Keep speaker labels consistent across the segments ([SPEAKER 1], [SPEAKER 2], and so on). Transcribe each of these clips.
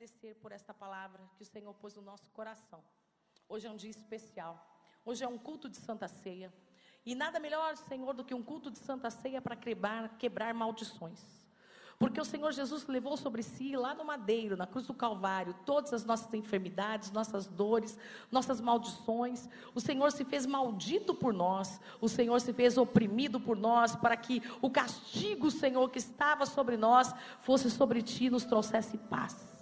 [SPEAKER 1] agradecer por esta palavra que o Senhor pôs no nosso coração. Hoje é um dia especial. Hoje é um culto de Santa Ceia. E nada melhor, Senhor, do que um culto de Santa Ceia para quebrar, quebrar maldições. Porque o Senhor Jesus levou sobre si, lá no madeiro, na cruz do Calvário, todas as nossas enfermidades, nossas dores, nossas maldições. O Senhor se fez maldito por nós. O Senhor se fez oprimido por nós, para que o castigo, Senhor, que estava sobre nós, fosse sobre ti e nos trouxesse paz.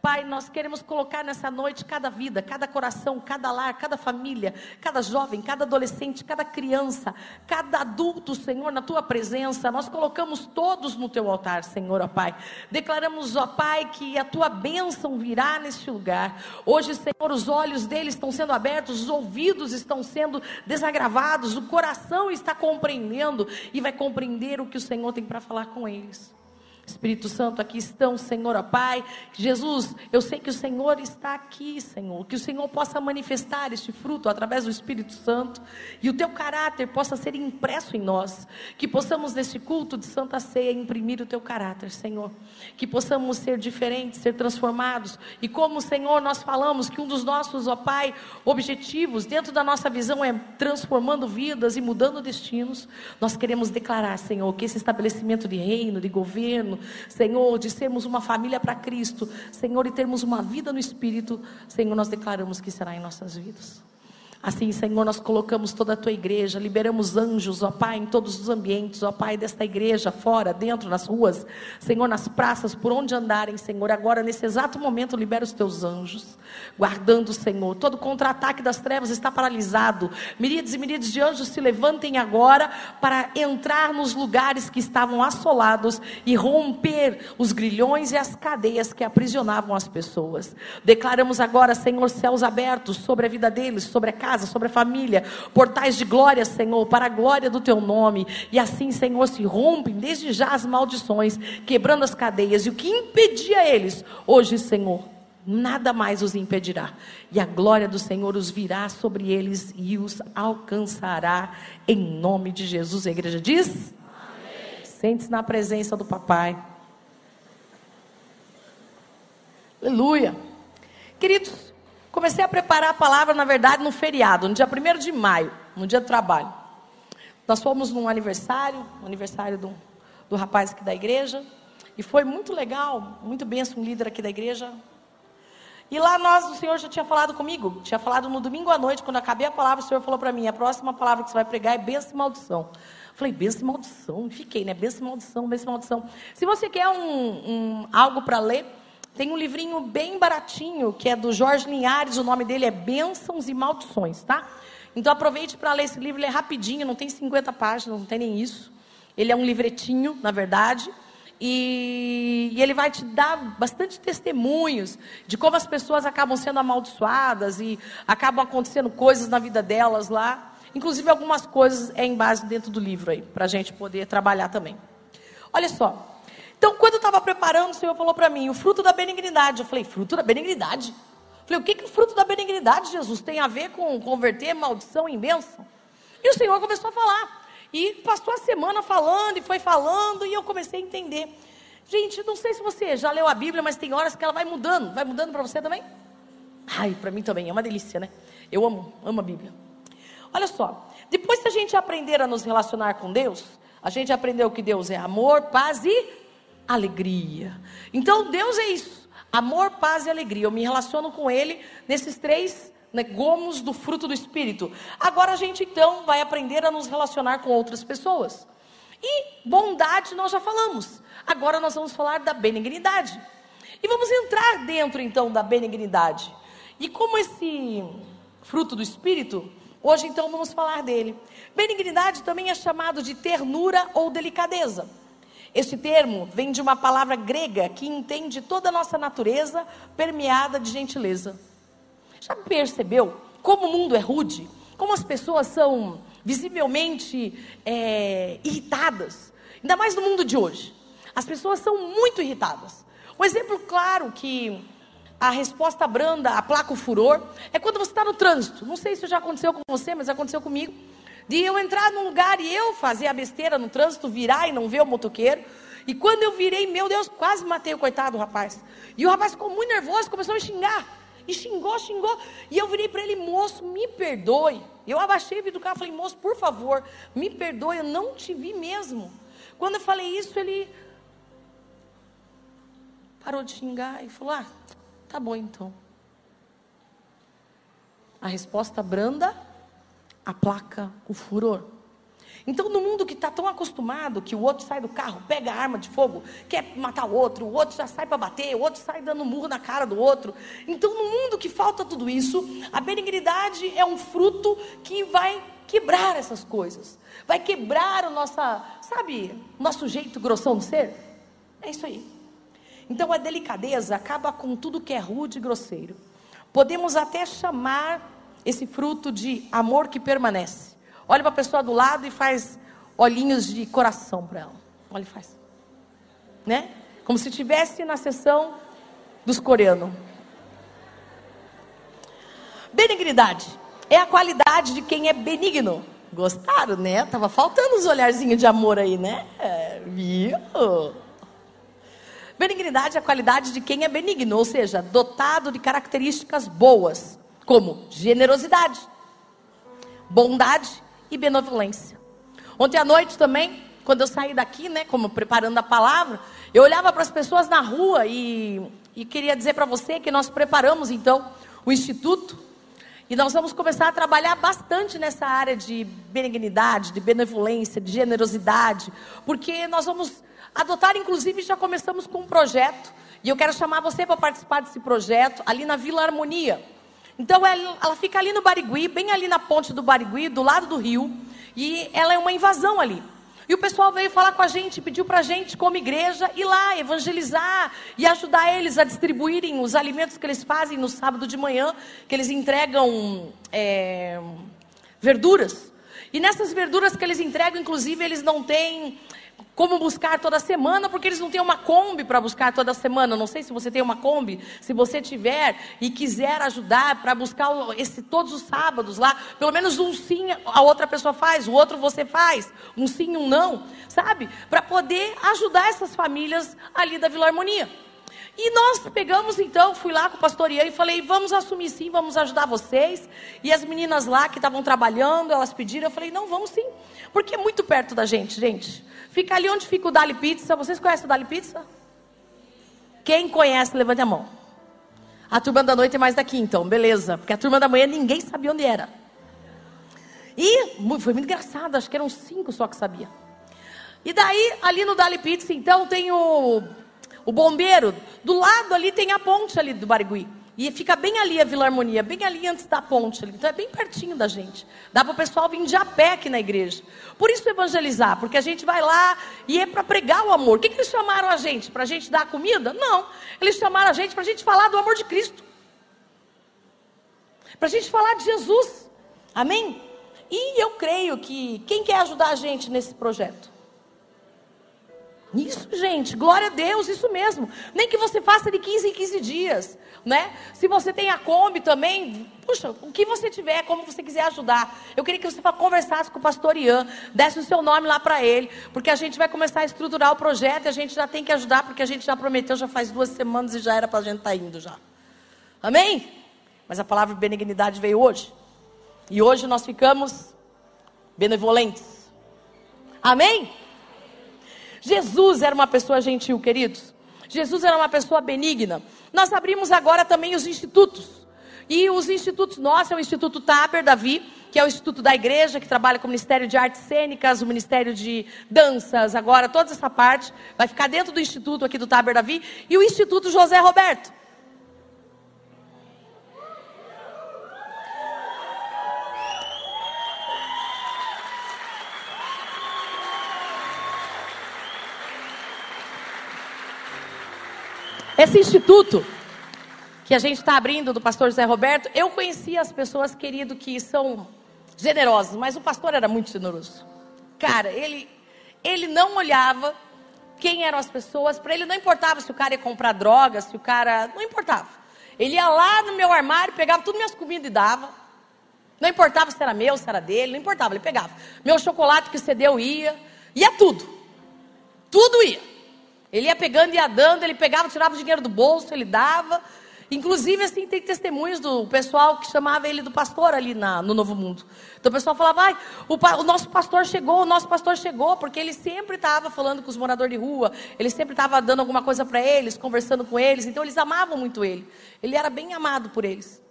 [SPEAKER 1] Pai, nós queremos colocar nessa noite cada vida, cada coração, cada lar, cada família, cada jovem, cada adolescente, cada criança, cada adulto, Senhor, na tua presença. Nós colocamos todos no teu altar, Senhor, ó Pai. Declaramos, ó Pai, que a tua bênção virá neste lugar. Hoje, Senhor, os olhos deles estão sendo abertos, os ouvidos estão sendo desagravados, o coração está compreendendo e vai compreender o que o Senhor tem para falar com eles. Espírito Santo, aqui estão, Senhor, ó Pai. Jesus, eu sei que o Senhor está aqui, Senhor. Que o Senhor possa manifestar este fruto através do Espírito Santo e o teu caráter possa ser impresso em nós. Que possamos, neste culto de Santa Ceia, imprimir o teu caráter, Senhor. Que possamos ser diferentes, ser transformados. E como, Senhor, nós falamos que um dos nossos, ó Pai, objetivos dentro da nossa visão é transformando vidas e mudando destinos. Nós queremos declarar, Senhor, que esse estabelecimento de reino, de governo, Senhor, de sermos uma família para Cristo, Senhor, e termos uma vida no Espírito, Senhor, nós declaramos que será em nossas vidas. Assim, Senhor, nós colocamos toda a tua igreja, liberamos anjos, ó Pai, em todos os ambientes, ó Pai, desta igreja, fora, dentro, nas ruas, Senhor, nas praças, por onde andarem, Senhor. Agora, nesse exato momento, libera os teus anjos, guardando, Senhor. Todo contra-ataque das trevas está paralisado. Miríades e miríades de anjos se levantem agora para entrar nos lugares que estavam assolados e romper os grilhões e as cadeias que aprisionavam as pessoas. Declaramos agora, Senhor, céus abertos sobre a vida deles, sobre a casa casa, sobre a família, portais de glória, Senhor, para a glória do teu nome. E assim, Senhor, se rompem desde já as maldições, quebrando as cadeias. E o que impedia eles, hoje, Senhor, nada mais os impedirá. E a glória do Senhor os virá sobre eles e os alcançará em nome de Jesus. A igreja diz: Sente-se na presença do papai. Aleluia. Queridos, Comecei a preparar a palavra, na verdade, no feriado, no dia 1 de maio, no dia do trabalho. Nós fomos num aniversário, aniversário do, do rapaz aqui da igreja, e foi muito legal, muito benção, um líder aqui da igreja. E lá nós, o Senhor já tinha falado comigo, tinha falado no domingo à noite, quando acabei a palavra, o Senhor falou para mim: a próxima palavra que você vai pregar é bênção e maldição. Falei, bênção e maldição. Fiquei, né? Bênção e maldição, bênção e maldição. Se você quer um, um algo para ler, tem um livrinho bem baratinho, que é do Jorge Linhares, o nome dele é Bênçãos e Maldições, tá? Então aproveite para ler esse livro, ele é rapidinho, não tem 50 páginas, não tem nem isso. Ele é um livretinho, na verdade. E, e, ele vai te dar bastante testemunhos de como as pessoas acabam sendo amaldiçoadas e acabam acontecendo coisas na vida delas lá. Inclusive, algumas coisas é em base dentro do livro aí, para a gente poder trabalhar também. Olha só, então, quando eu estava preparando, o Senhor falou para mim, o fruto da benignidade. Eu falei, fruto da benignidade? Eu falei, o que, que o fruto da benignidade, Jesus, tem a ver com converter maldição em bênção? E o Senhor começou a falar. E passou a semana falando e foi falando, e eu comecei a entender. Gente, não sei se você já leu a Bíblia, mas tem horas que ela vai mudando. Vai mudando para você também? Ai, para mim também, é uma delícia, né? Eu amo, amo a Bíblia. Olha só, depois que a gente aprender a nos relacionar com Deus, a gente aprendeu que Deus é amor, paz e alegria. Então, Deus é isso: amor, paz e alegria. Eu me relaciono com Ele nesses três né, gomos do fruto do Espírito. Agora a gente então vai aprender a nos relacionar com outras pessoas. E bondade nós já falamos. Agora nós vamos falar da benignidade. E vamos entrar dentro então da benignidade. E como esse fruto do Espírito, hoje então vamos falar dele. Benignidade também é chamado de ternura ou delicadeza. Este termo vem de uma palavra grega que entende toda a nossa natureza permeada de gentileza. Já percebeu como o mundo é rude? Como as pessoas são visivelmente é, irritadas? Ainda mais no mundo de hoje. As pessoas são muito irritadas. Um exemplo claro que a resposta branda aplaca o furor é quando você está no trânsito. Não sei se já aconteceu com você, mas aconteceu comigo. De eu entrar num lugar e eu fazer a besteira no trânsito, virar e não ver o motoqueiro. E quando eu virei, meu Deus, quase matei o coitado do rapaz. E o rapaz ficou muito nervoso, começou a me xingar. E xingou, xingou. E eu virei para ele, moço, me perdoe. Eu abaixei o do carro e falei, moço, por favor, me perdoe, eu não te vi mesmo. Quando eu falei isso, ele parou de xingar e falou: Ah, tá bom então. A resposta branda aplaca o furor. Então, no mundo que está tão acostumado que o outro sai do carro, pega a arma de fogo, quer matar o outro, o outro já sai para bater, o outro sai dando murro na cara do outro. Então, no mundo que falta tudo isso, a benignidade é um fruto que vai quebrar essas coisas, vai quebrar o nosso, sabe, nosso jeito grossão de ser. É isso aí. Então, a delicadeza acaba com tudo que é rude e grosseiro. Podemos até chamar esse fruto de amor que permanece. Olha para a pessoa do lado e faz olhinhos de coração para ela. Olha e faz. Né? Como se estivesse na sessão dos coreanos. Benignidade é a qualidade de quem é benigno. Gostaram, né? Tava faltando os olharzinhos de amor aí, né? É, viu? Benignidade é a qualidade de quem é benigno, ou seja, dotado de características boas, como generosidade, bondade e benevolência. Ontem à noite também, quando eu saí daqui, né, como preparando a palavra, eu olhava para as pessoas na rua e, e queria dizer para você que nós preparamos então o instituto e nós vamos começar a trabalhar bastante nessa área de benignidade, de benevolência, de generosidade, porque nós vamos adotar, inclusive, já começamos com um projeto, e eu quero chamar você para participar desse projeto ali na Vila Harmonia. Então ela, fica ali no Barigui, bem ali na ponte do Barigui, do lado do rio, e ela é uma invasão ali. E o pessoal veio falar com a gente, pediu para a gente, como igreja, ir lá evangelizar e ajudar eles a distribuírem os alimentos que eles fazem no sábado de manhã, que eles entregam é, verduras. E nessas verduras que eles entregam, inclusive, eles não têm como buscar toda semana, porque eles não têm uma Kombi para buscar toda semana. Não sei se você tem uma Kombi, se você tiver e quiser ajudar para buscar esse todos os sábados lá, pelo menos um sim a outra pessoa faz, o outro você faz, um sim, um não, sabe? Para poder ajudar essas famílias ali da Vila Harmonia. E nós pegamos então, fui lá com o pastor Ian e falei, vamos assumir sim, vamos ajudar vocês. E as meninas lá que estavam trabalhando, elas pediram, eu falei, não, vamos sim. Porque é muito perto da gente, gente. Fica ali onde fica o Dali Pizza. Vocês conhecem o Dali Pizza? Quem conhece, levante a mão. A turma da noite é mais daqui, então, beleza. Porque a turma da manhã ninguém sabia onde era. E foi muito engraçado, acho que eram cinco só que sabia. E daí, ali no Dali Pizza, então, tem o, o bombeiro. Do lado ali tem a ponte ali do Barigui. E fica bem ali a Vila Harmonia, bem ali antes da ponte. Ali. Então é bem pertinho da gente. Dá para o pessoal vir de a pé aqui na igreja. Por isso evangelizar, porque a gente vai lá e é para pregar o amor. O que, que eles chamaram a gente? Para a gente dar comida? Não. Eles chamaram a gente para a gente falar do amor de Cristo. Para a gente falar de Jesus. Amém? E eu creio que quem quer ajudar a gente nesse projeto? Isso, gente, glória a Deus, isso mesmo. Nem que você faça de 15 em 15 dias, né? Se você tem a Kombi também, puxa, o que você tiver, como você quiser ajudar. Eu queria que você conversasse com o pastor Ian, desse o seu nome lá para ele, porque a gente vai começar a estruturar o projeto e a gente já tem que ajudar, porque a gente já prometeu já faz duas semanas e já era para a gente estar tá indo já. Amém? Mas a palavra benignidade veio hoje. E hoje nós ficamos benevolentes. Amém? Jesus era uma pessoa gentil, queridos. Jesus era uma pessoa benigna. Nós abrimos agora também os institutos. E os institutos nossos é o Instituto Taber Davi, que é o instituto da igreja, que trabalha com o Ministério de Artes Cênicas, o Ministério de Danças, agora toda essa parte vai ficar dentro do instituto aqui do Taber Davi, e o Instituto José Roberto. Esse instituto que a gente está abrindo do pastor José Roberto, eu conheci as pessoas, querido, que são generosas, mas o pastor era muito generoso. Cara, ele, ele não olhava quem eram as pessoas, para ele não importava se o cara ia comprar drogas, se o cara. Não importava. Ele ia lá no meu armário, pegava tudo minhas comidas e dava. Não importava se era meu, se era dele, não importava, ele pegava. Meu chocolate que cedeu ia, ia tudo. Tudo ia. Ele ia pegando e ia dando, ele pegava, tirava o dinheiro do bolso, ele dava. Inclusive, assim, tem testemunhos do pessoal que chamava ele do pastor ali na, no Novo Mundo. Então o pessoal falava, ai, o, o, nosso pastor chegou, o nosso pastor chegou, porque ele sempre estava falando com os moradores de rua, ele sempre estava dando alguma coisa para eles, conversando com eles, então eles amavam muito ele. Ele era bem amado por eles.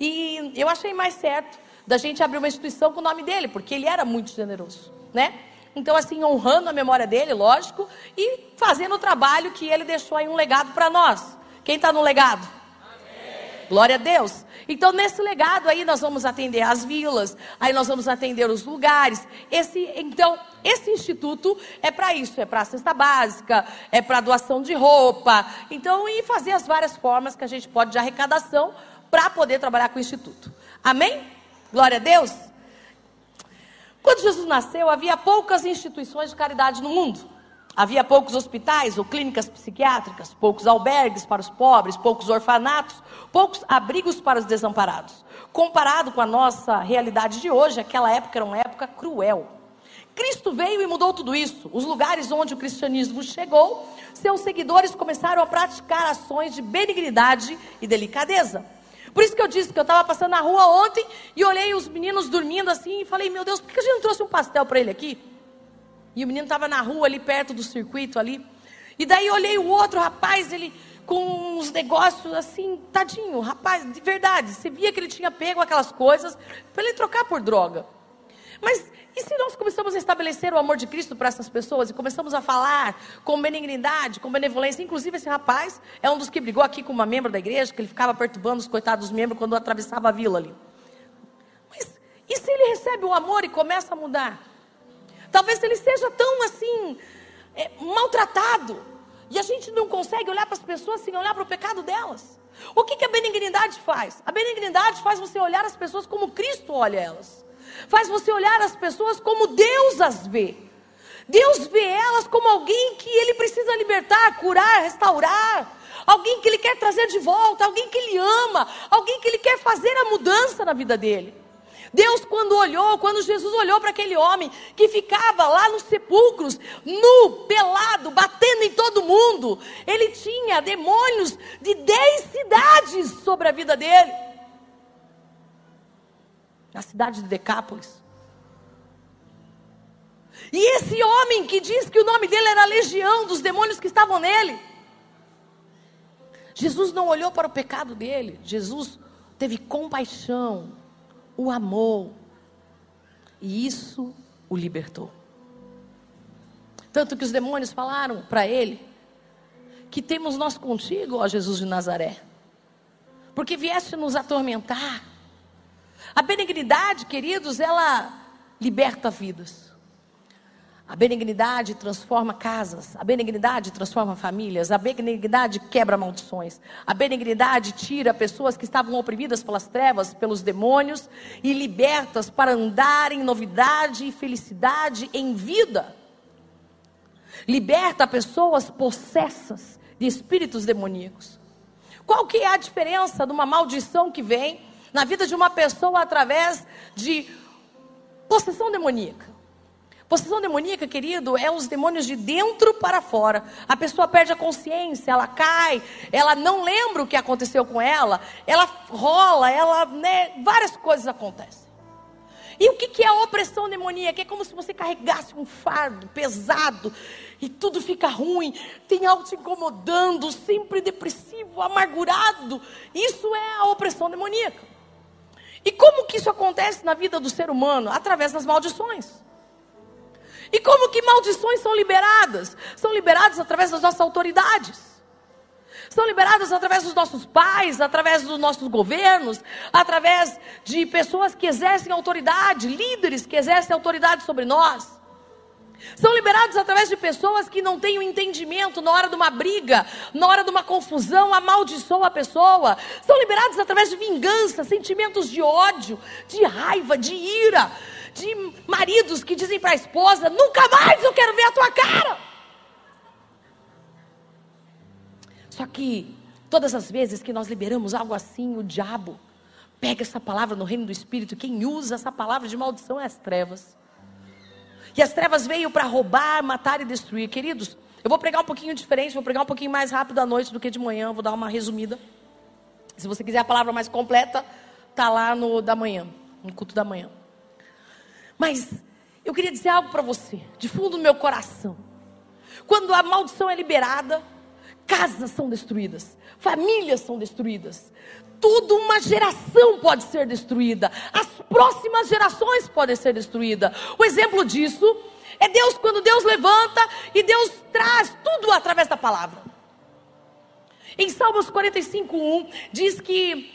[SPEAKER 1] E eu achei mais certo da gente abrir uma instituição com o nome dele, porque ele era muito generoso, né? Então, assim, honrando a memória dele, lógico, e fazendo o trabalho que ele deixou aí um legado para nós. Quem está no legado? Amém. Glória a Deus. Então, nesse legado aí, nós vamos atender as vilas, aí nós vamos atender os lugares. Esse, então, esse instituto é para isso, é para a cesta básica, é para doação de roupa. Então, e fazer as várias formas que a gente pode de arrecadação para poder trabalhar com o instituto. Amém? Glória a Deus. Quando Jesus nasceu, havia poucas instituições de caridade no mundo. Havia poucos hospitais ou clínicas psiquiátricas, poucos albergues para os pobres, poucos orfanatos, poucos abrigos para os desamparados. Comparado com a nossa realidade de hoje, aquela época era uma época cruel. Cristo veio e mudou tudo isso. Os lugares onde o cristianismo chegou, seus seguidores começaram a praticar ações de benignidade e delicadeza. Por isso que eu disse que eu estava passando na rua ontem e olhei os meninos dormindo assim e falei, meu Deus, por que a gente não trouxe um pastel para ele aqui? E o menino estava na rua ali perto do circuito ali. E daí olhei o outro rapaz, ele com uns negócios assim, tadinho, rapaz, de verdade. Você via que ele tinha pego aquelas coisas para ele trocar por droga. Mas e se nós começamos a estabelecer o amor de Cristo para essas pessoas e começamos a falar com benignidade, com benevolência? Inclusive, esse rapaz é um dos que brigou aqui com uma membro da igreja, que ele ficava perturbando os coitados membros quando atravessava a vila ali. Mas e se ele recebe o amor e começa a mudar? Talvez ele seja tão assim, é, maltratado, e a gente não consegue olhar para as pessoas sem olhar para o pecado delas. O que, que a benignidade faz? A benignidade faz você olhar as pessoas como Cristo olha elas faz você olhar as pessoas como Deus as vê. Deus vê elas como alguém que ele precisa libertar, curar, restaurar. Alguém que ele quer trazer de volta, alguém que ele ama, alguém que ele quer fazer a mudança na vida dele. Deus, quando olhou, quando Jesus olhou para aquele homem que ficava lá nos sepulcros, nu, pelado, batendo em todo mundo, ele tinha demônios de dez cidades sobre a vida dele na cidade de Decápolis. E esse homem que diz que o nome dele era Legião dos demônios que estavam nele. Jesus não olhou para o pecado dele, Jesus teve compaixão, o amou, e isso o libertou. Tanto que os demônios falaram para ele: Que temos nós contigo, ó Jesus de Nazaré, porque vieste nos atormentar. A benignidade, queridos, ela liberta vidas. A benignidade transforma casas, a benignidade transforma famílias, a benignidade quebra maldições, a benignidade tira pessoas que estavam oprimidas pelas trevas, pelos demônios e libertas para andar em novidade e felicidade em vida. Liberta pessoas possessas de espíritos demoníacos. Qual que é a diferença de uma maldição que vem na vida de uma pessoa através de possessão demoníaca. Possessão demoníaca, querido, é os demônios de dentro para fora. A pessoa perde a consciência, ela cai, ela não lembra o que aconteceu com ela, ela rola, ela, né, várias coisas acontecem. E o que, que é a opressão demoníaca? É como se você carregasse um fardo pesado e tudo fica ruim, tem algo te incomodando, sempre depressivo, amargurado. Isso é a opressão demoníaca. E como que isso acontece na vida do ser humano? Através das maldições. E como que maldições são liberadas? São liberadas através das nossas autoridades. São liberadas através dos nossos pais, através dos nossos governos, através de pessoas que exercem autoridade, líderes que exercem autoridade sobre nós. São liberados através de pessoas que não têm o um entendimento na hora de uma briga, na hora de uma confusão, amaldiçoa a pessoa. São liberados através de vingança, sentimentos de ódio, de raiva, de ira, de maridos que dizem para a esposa: nunca mais eu quero ver a tua cara. Só que todas as vezes que nós liberamos algo assim, o diabo Pega essa palavra no reino do Espírito. Quem usa essa palavra de maldição é as trevas. E as trevas veio para roubar, matar e destruir. Queridos, eu vou pregar um pouquinho diferente, vou pregar um pouquinho mais rápido à noite do que de manhã, vou dar uma resumida. Se você quiser a palavra mais completa, tá lá no da manhã, no culto da manhã. Mas eu queria dizer algo para você, de fundo do meu coração. Quando a maldição é liberada, casas são destruídas, famílias são destruídas, tudo uma geração pode ser destruída, as próximas gerações podem ser destruídas. O exemplo disso é Deus quando Deus levanta e Deus traz tudo através da palavra. Em Salmos 45:1 diz que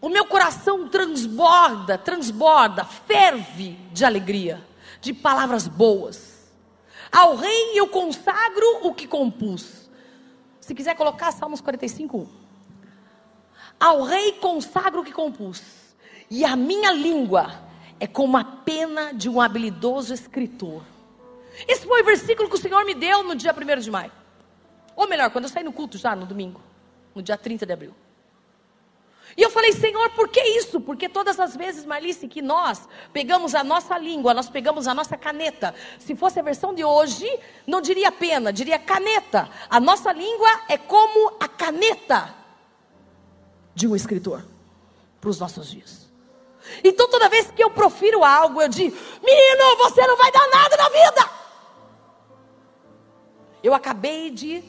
[SPEAKER 1] o meu coração transborda, transborda, ferve de alegria, de palavras boas. Ao rei eu consagro o que compus. Se quiser colocar Salmos 45:1. Ao rei consagro o que compus. E a minha língua é como a pena de um habilidoso escritor. Esse foi o versículo que o Senhor me deu no dia 1 de maio. Ou melhor, quando eu saí no culto já no domingo, no dia 30 de abril. E eu falei, Senhor, por que isso? Porque todas as vezes, Marlice, que nós pegamos a nossa língua, nós pegamos a nossa caneta. Se fosse a versão de hoje, não diria pena, diria caneta. A nossa língua é como a caneta de um escritor para os nossos dias. Então toda vez que eu profiro algo, eu digo: Menino, você não vai dar nada na vida. Eu acabei de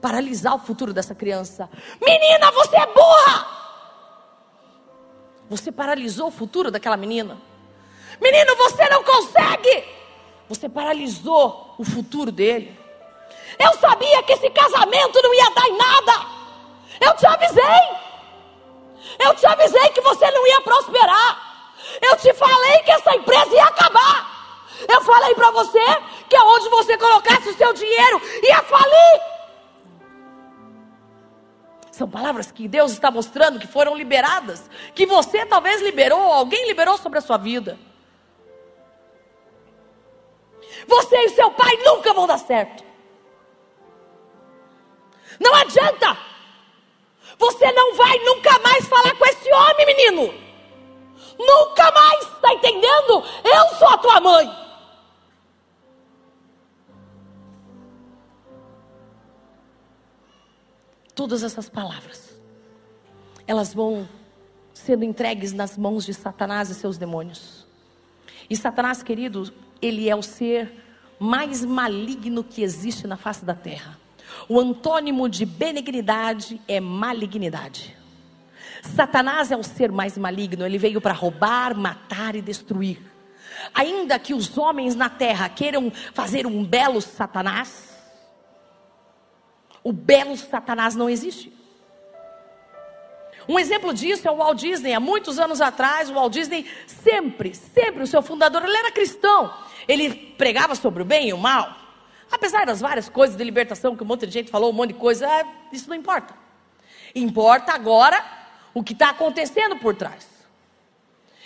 [SPEAKER 1] paralisar o futuro dessa criança. Menina, você é burra. Você paralisou o futuro daquela menina. Menino, você não consegue. Você paralisou o futuro dele. Eu sabia que esse casamento não ia dar em nada. Eu te avisei. Eu te avisei que você não ia prosperar. Eu te falei que essa empresa ia acabar. Eu falei para você que aonde você colocasse o seu dinheiro ia falir. São palavras que Deus está mostrando que foram liberadas, que você talvez liberou, alguém liberou sobre a sua vida. Você e seu pai nunca vão dar certo. Não adianta. Você não vai nunca mais falar com esse homem, menino. Nunca mais, está entendendo? Eu sou a tua mãe. Todas essas palavras, elas vão sendo entregues nas mãos de Satanás e seus demônios. E Satanás, querido, ele é o ser mais maligno que existe na face da terra. O antônimo de benignidade é malignidade. Satanás é o ser mais maligno, ele veio para roubar, matar e destruir. Ainda que os homens na terra queiram fazer um belo Satanás, o belo Satanás não existe. Um exemplo disso é o Walt Disney. Há muitos anos atrás, o Walt Disney sempre, sempre, o seu fundador, ele era cristão. Ele pregava sobre o bem e o mal. Apesar das várias coisas de libertação que um monte de gente falou, um monte de coisa, é, isso não importa. Importa agora o que está acontecendo por trás.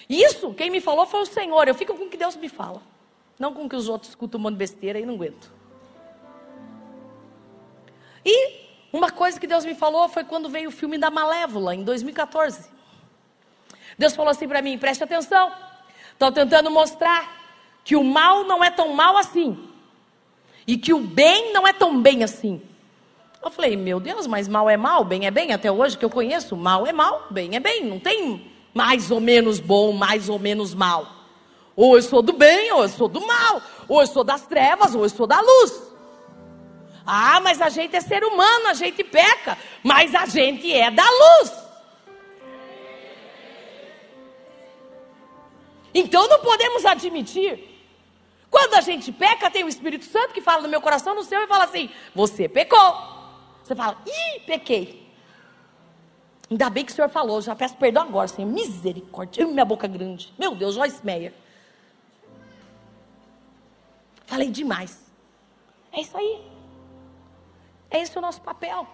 [SPEAKER 1] Isso, quem me falou foi o Senhor. Eu fico com o que Deus me fala. Não com o que os outros escutam um monte de besteira e não aguento. E uma coisa que Deus me falou foi quando veio o filme da Malévola, em 2014. Deus falou assim para mim: preste atenção, estou tentando mostrar que o mal não é tão mal assim, e que o bem não é tão bem assim. Eu falei, meu Deus, mas mal é mal, bem é bem. Até hoje que eu conheço, mal é mal, bem é bem. Não tem mais ou menos bom, mais ou menos mal. Ou eu sou do bem, ou eu sou do mal. Ou eu sou das trevas, ou eu sou da luz. Ah, mas a gente é ser humano, a gente peca, mas a gente é da luz. Então não podemos admitir. Quando a gente peca, tem o Espírito Santo que fala no meu coração, no seu, e fala assim: Você pecou. Você fala: Ih, pequei. Ainda bem que o Senhor falou, já peço perdão agora, Senhor. Misericórdia. Minha boca grande. Meu Deus, Joyce Meyer. Falei demais. É isso aí. É esse o nosso papel.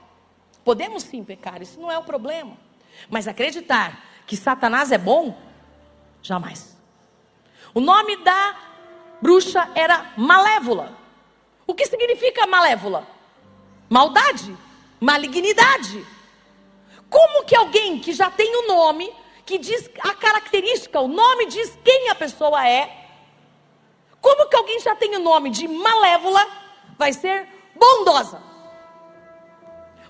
[SPEAKER 1] Podemos sim pecar, isso não é o problema. Mas acreditar que Satanás é bom, jamais. O nome da bruxa era Malévola. O que significa malévola? Maldade, malignidade. Como que alguém que já tem o um nome, que diz a característica, o nome diz quem a pessoa é. Como que alguém já tem o nome de malévola vai ser bondosa?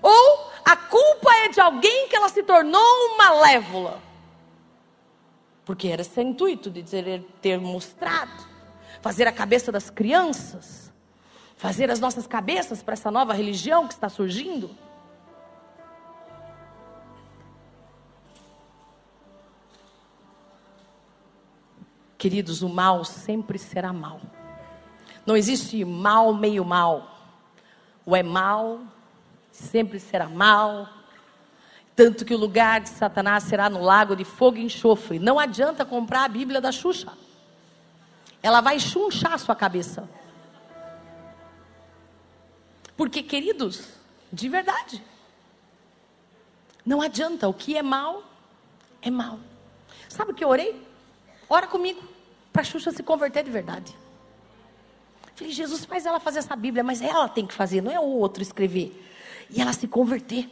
[SPEAKER 1] Ou a culpa é de alguém que ela se tornou malévola? Porque era o intuito de ter mostrado, fazer a cabeça das crianças, fazer as nossas cabeças para essa nova religião que está surgindo. Queridos, o mal sempre será mal. Não existe mal meio mal. O é mal, sempre será mal. Tanto que o lugar de Satanás será no lago de fogo e enxofre. Não adianta comprar a Bíblia da Xuxa. Ela vai chunchar a sua cabeça. Porque, queridos, de verdade, não adianta. O que é mal, é mal. Sabe o que eu orei? Ora comigo para Xuxa se converter de verdade. Falei, Jesus, faz ela fazer essa Bíblia, mas ela tem que fazer, não é o outro escrever. E ela se converter.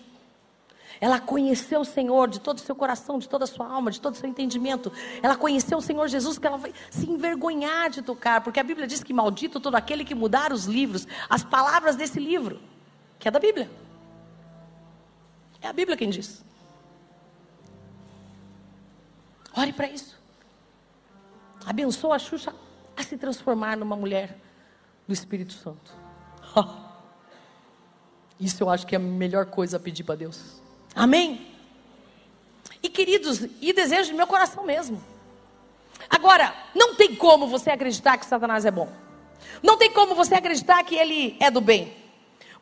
[SPEAKER 1] Ela conheceu o Senhor de todo o seu coração, de toda a sua alma, de todo o seu entendimento. Ela conheceu o Senhor Jesus, que ela vai se envergonhar de tocar, porque a Bíblia diz que maldito todo aquele que mudar os livros, as palavras desse livro, que é da Bíblia. É a Bíblia quem diz. Ore para isso abençoa a Xuxa a se transformar numa mulher do Espírito Santo. Isso eu acho que é a melhor coisa a pedir para Deus. Amém? E queridos, e desejo de meu coração mesmo. Agora, não tem como você acreditar que Satanás é bom. Não tem como você acreditar que ele é do bem.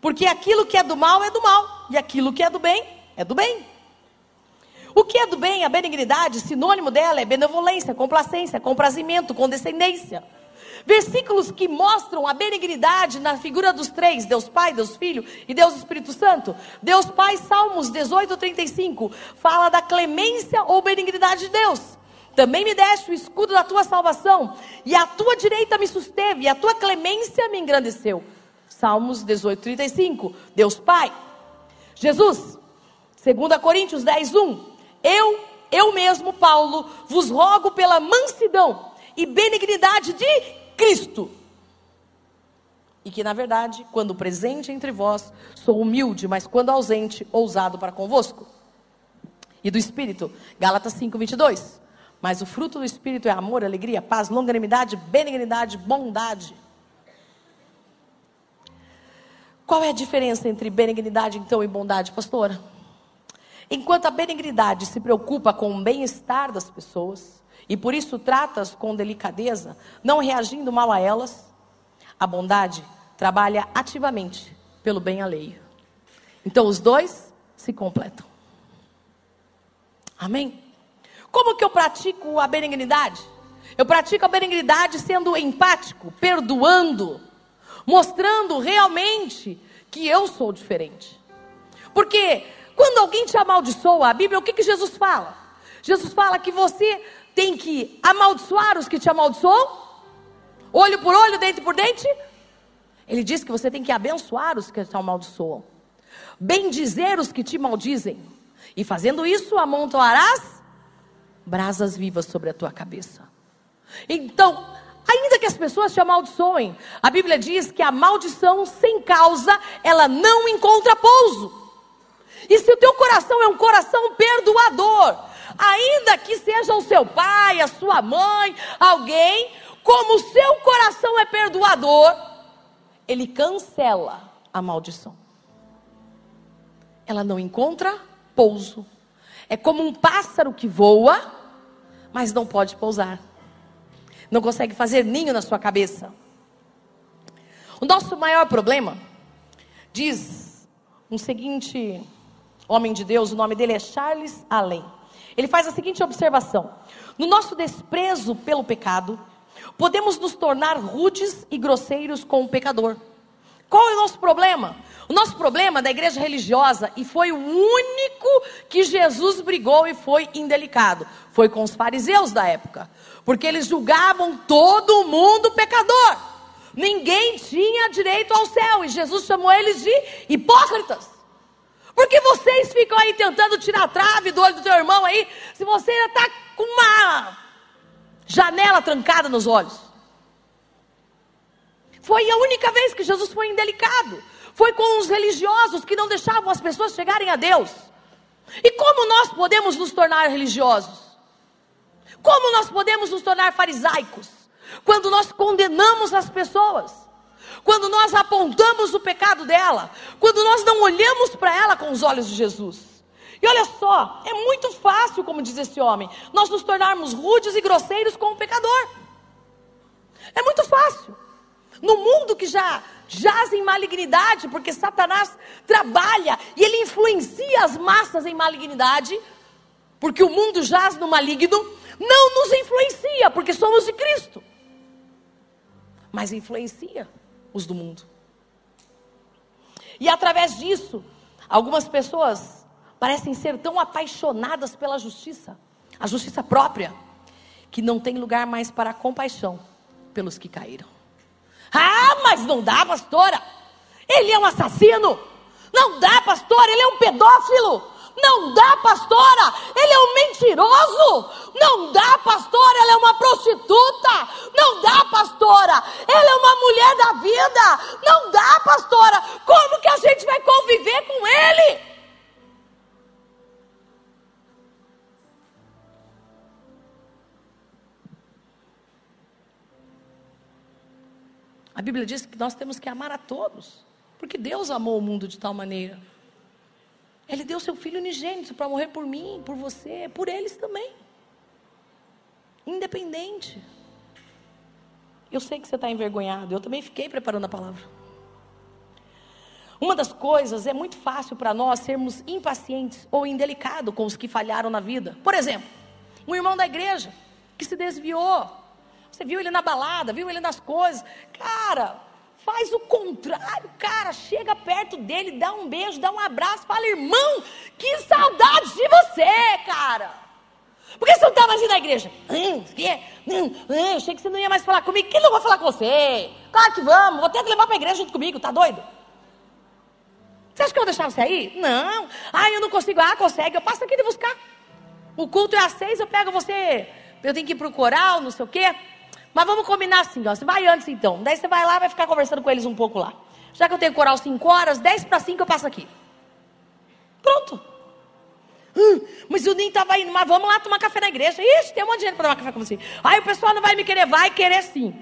[SPEAKER 1] Porque aquilo que é do mal é do mal. E aquilo que é do bem é do bem. O que é do bem, a benignidade, sinônimo dela é benevolência, complacência, comprazimento, condescendência. Versículos que mostram a benignidade na figura dos três: Deus Pai, Deus Filho e Deus Espírito Santo. Deus Pai, Salmos 18, 35, fala da clemência ou benignidade de Deus. Também me deste o escudo da tua salvação, e a tua direita me susteve, e a tua clemência me engrandeceu. Salmos 18, 35. Deus Pai. Jesus, 2 Coríntios 10, 1. Eu, eu mesmo, Paulo, vos rogo pela mansidão e benignidade de Cristo. E que, na verdade, quando presente entre vós, sou humilde, mas quando ausente, ousado para convosco. E do Espírito, Gálatas 5, 22. Mas o fruto do Espírito é amor, alegria, paz, longanimidade, benignidade, bondade. Qual é a diferença entre benignidade, então, e bondade, pastora? Enquanto a benignidade se preocupa com o bem-estar das pessoas e por isso trata-as com delicadeza, não reagindo mal a elas, a bondade trabalha ativamente pelo bem alheio. Então os dois se completam. Amém? Como que eu pratico a benignidade? Eu pratico a benignidade sendo empático, perdoando, mostrando realmente que eu sou diferente. Porque quando alguém te amaldiçoa, a Bíblia, o que, que Jesus fala? Jesus fala que você tem que amaldiçoar os que te amaldiçoam, olho por olho, dente por dente. Ele diz que você tem que abençoar os que te amaldiçoam, bendizer os que te maldizem, e fazendo isso, amontoarás brasas vivas sobre a tua cabeça. Então, ainda que as pessoas te amaldiçoem, a Bíblia diz que a maldição sem causa, ela não encontra pouso. E se o teu coração é um coração perdoador, ainda que seja o seu pai, a sua mãe, alguém, como o seu coração é perdoador, ele cancela a maldição. Ela não encontra pouso. É como um pássaro que voa, mas não pode pousar. Não consegue fazer ninho na sua cabeça. O nosso maior problema, diz um seguinte homem de Deus, o nome dele é Charles Allen. Ele faz a seguinte observação: No nosso desprezo pelo pecado, podemos nos tornar rudes e grosseiros com o pecador. Qual é o nosso problema? O nosso problema da igreja religiosa, e foi o único que Jesus brigou e foi indelicado, foi com os fariseus da época, porque eles julgavam todo mundo pecador. Ninguém tinha direito ao céu, e Jesus chamou eles de hipócritas. Porque vocês ficam aí tentando tirar a trave do olho do teu irmão aí, se você ainda está com uma janela trancada nos olhos. Foi a única vez que Jesus foi indelicado. Foi com os religiosos que não deixavam as pessoas chegarem a Deus. E como nós podemos nos tornar religiosos? Como nós podemos nos tornar farisaicos? Quando nós condenamos as pessoas, quando nós apontamos o pecado dela, quando nós não olhamos para ela com os olhos de Jesus. E olha só, é muito fácil, como diz esse homem, nós nos tornarmos rudes e grosseiros com o pecador. É muito fácil. No mundo que já jaz em malignidade, porque Satanás trabalha e ele influencia as massas em malignidade, porque o mundo jaz no maligno, não nos influencia, porque somos de Cristo, mas influencia os do mundo. E através disso, algumas pessoas parecem ser tão apaixonadas pela justiça, a justiça própria, que não tem lugar mais para compaixão pelos que caíram. Ah, mas não dá, pastora. Ele é um assassino. Não dá, pastora, ele é um pedófilo. Não dá, pastora, ele é um mentiroso. Não dá, pastora, ele é uma prostituta. Não dá, pastora, ele é uma mulher da vida. Não dá, pastora, como que a gente vai conviver com ele? A Bíblia diz que nós temos que amar a todos, porque Deus amou o mundo de tal maneira. Ele deu seu filho unigênito para morrer por mim, por você, por eles também. Independente. Eu sei que você está envergonhado, eu também fiquei preparando a palavra. Uma das coisas é muito fácil para nós sermos impacientes ou indelicados com os que falharam na vida. Por exemplo, um irmão da igreja que se desviou, você viu ele na balada, viu ele nas coisas. Cara, faz o contrário, cara. Chega perto dele, dá um beijo, dá um abraço, fala, irmão, que saudade de você, cara. Por que você não está mais indo na igreja? Hum, hum, hum, achei que você não ia mais falar comigo. Que não vou falar com você? Claro que vamos, vou que levar para a igreja junto comigo, tá doido? Você acha que eu vou deixar você aí? Não. Ah, eu não consigo. Ah, consegue. Eu passo aqui de buscar. O culto é às seis, eu pego você. Eu tenho que ir para o coral, não sei o quê. Mas vamos combinar assim, ó. Você vai antes então. Daí você vai lá, vai ficar conversando com eles um pouco lá. Já que eu tenho coral 5 horas, 10 para 5 eu passo aqui. Pronto. Hum, mas o Ninho estava indo, mas vamos lá tomar café na igreja. Ixi, tem um monte de gente para tomar café com você. Aí o pessoal não vai me querer, vai querer sim.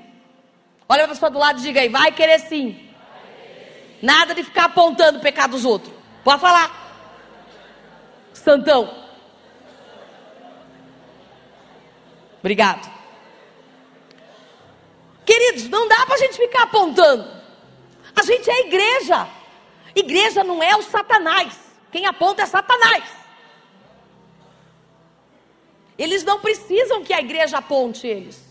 [SPEAKER 1] Olha a pessoa do lado e diga aí, vai querer sim. Nada de ficar apontando o pecado dos outros. Pode falar. Santão. Obrigado. Queridos, não dá para a gente ficar apontando. A gente é igreja. Igreja não é o Satanás. Quem aponta é Satanás. Eles não precisam que a igreja aponte eles.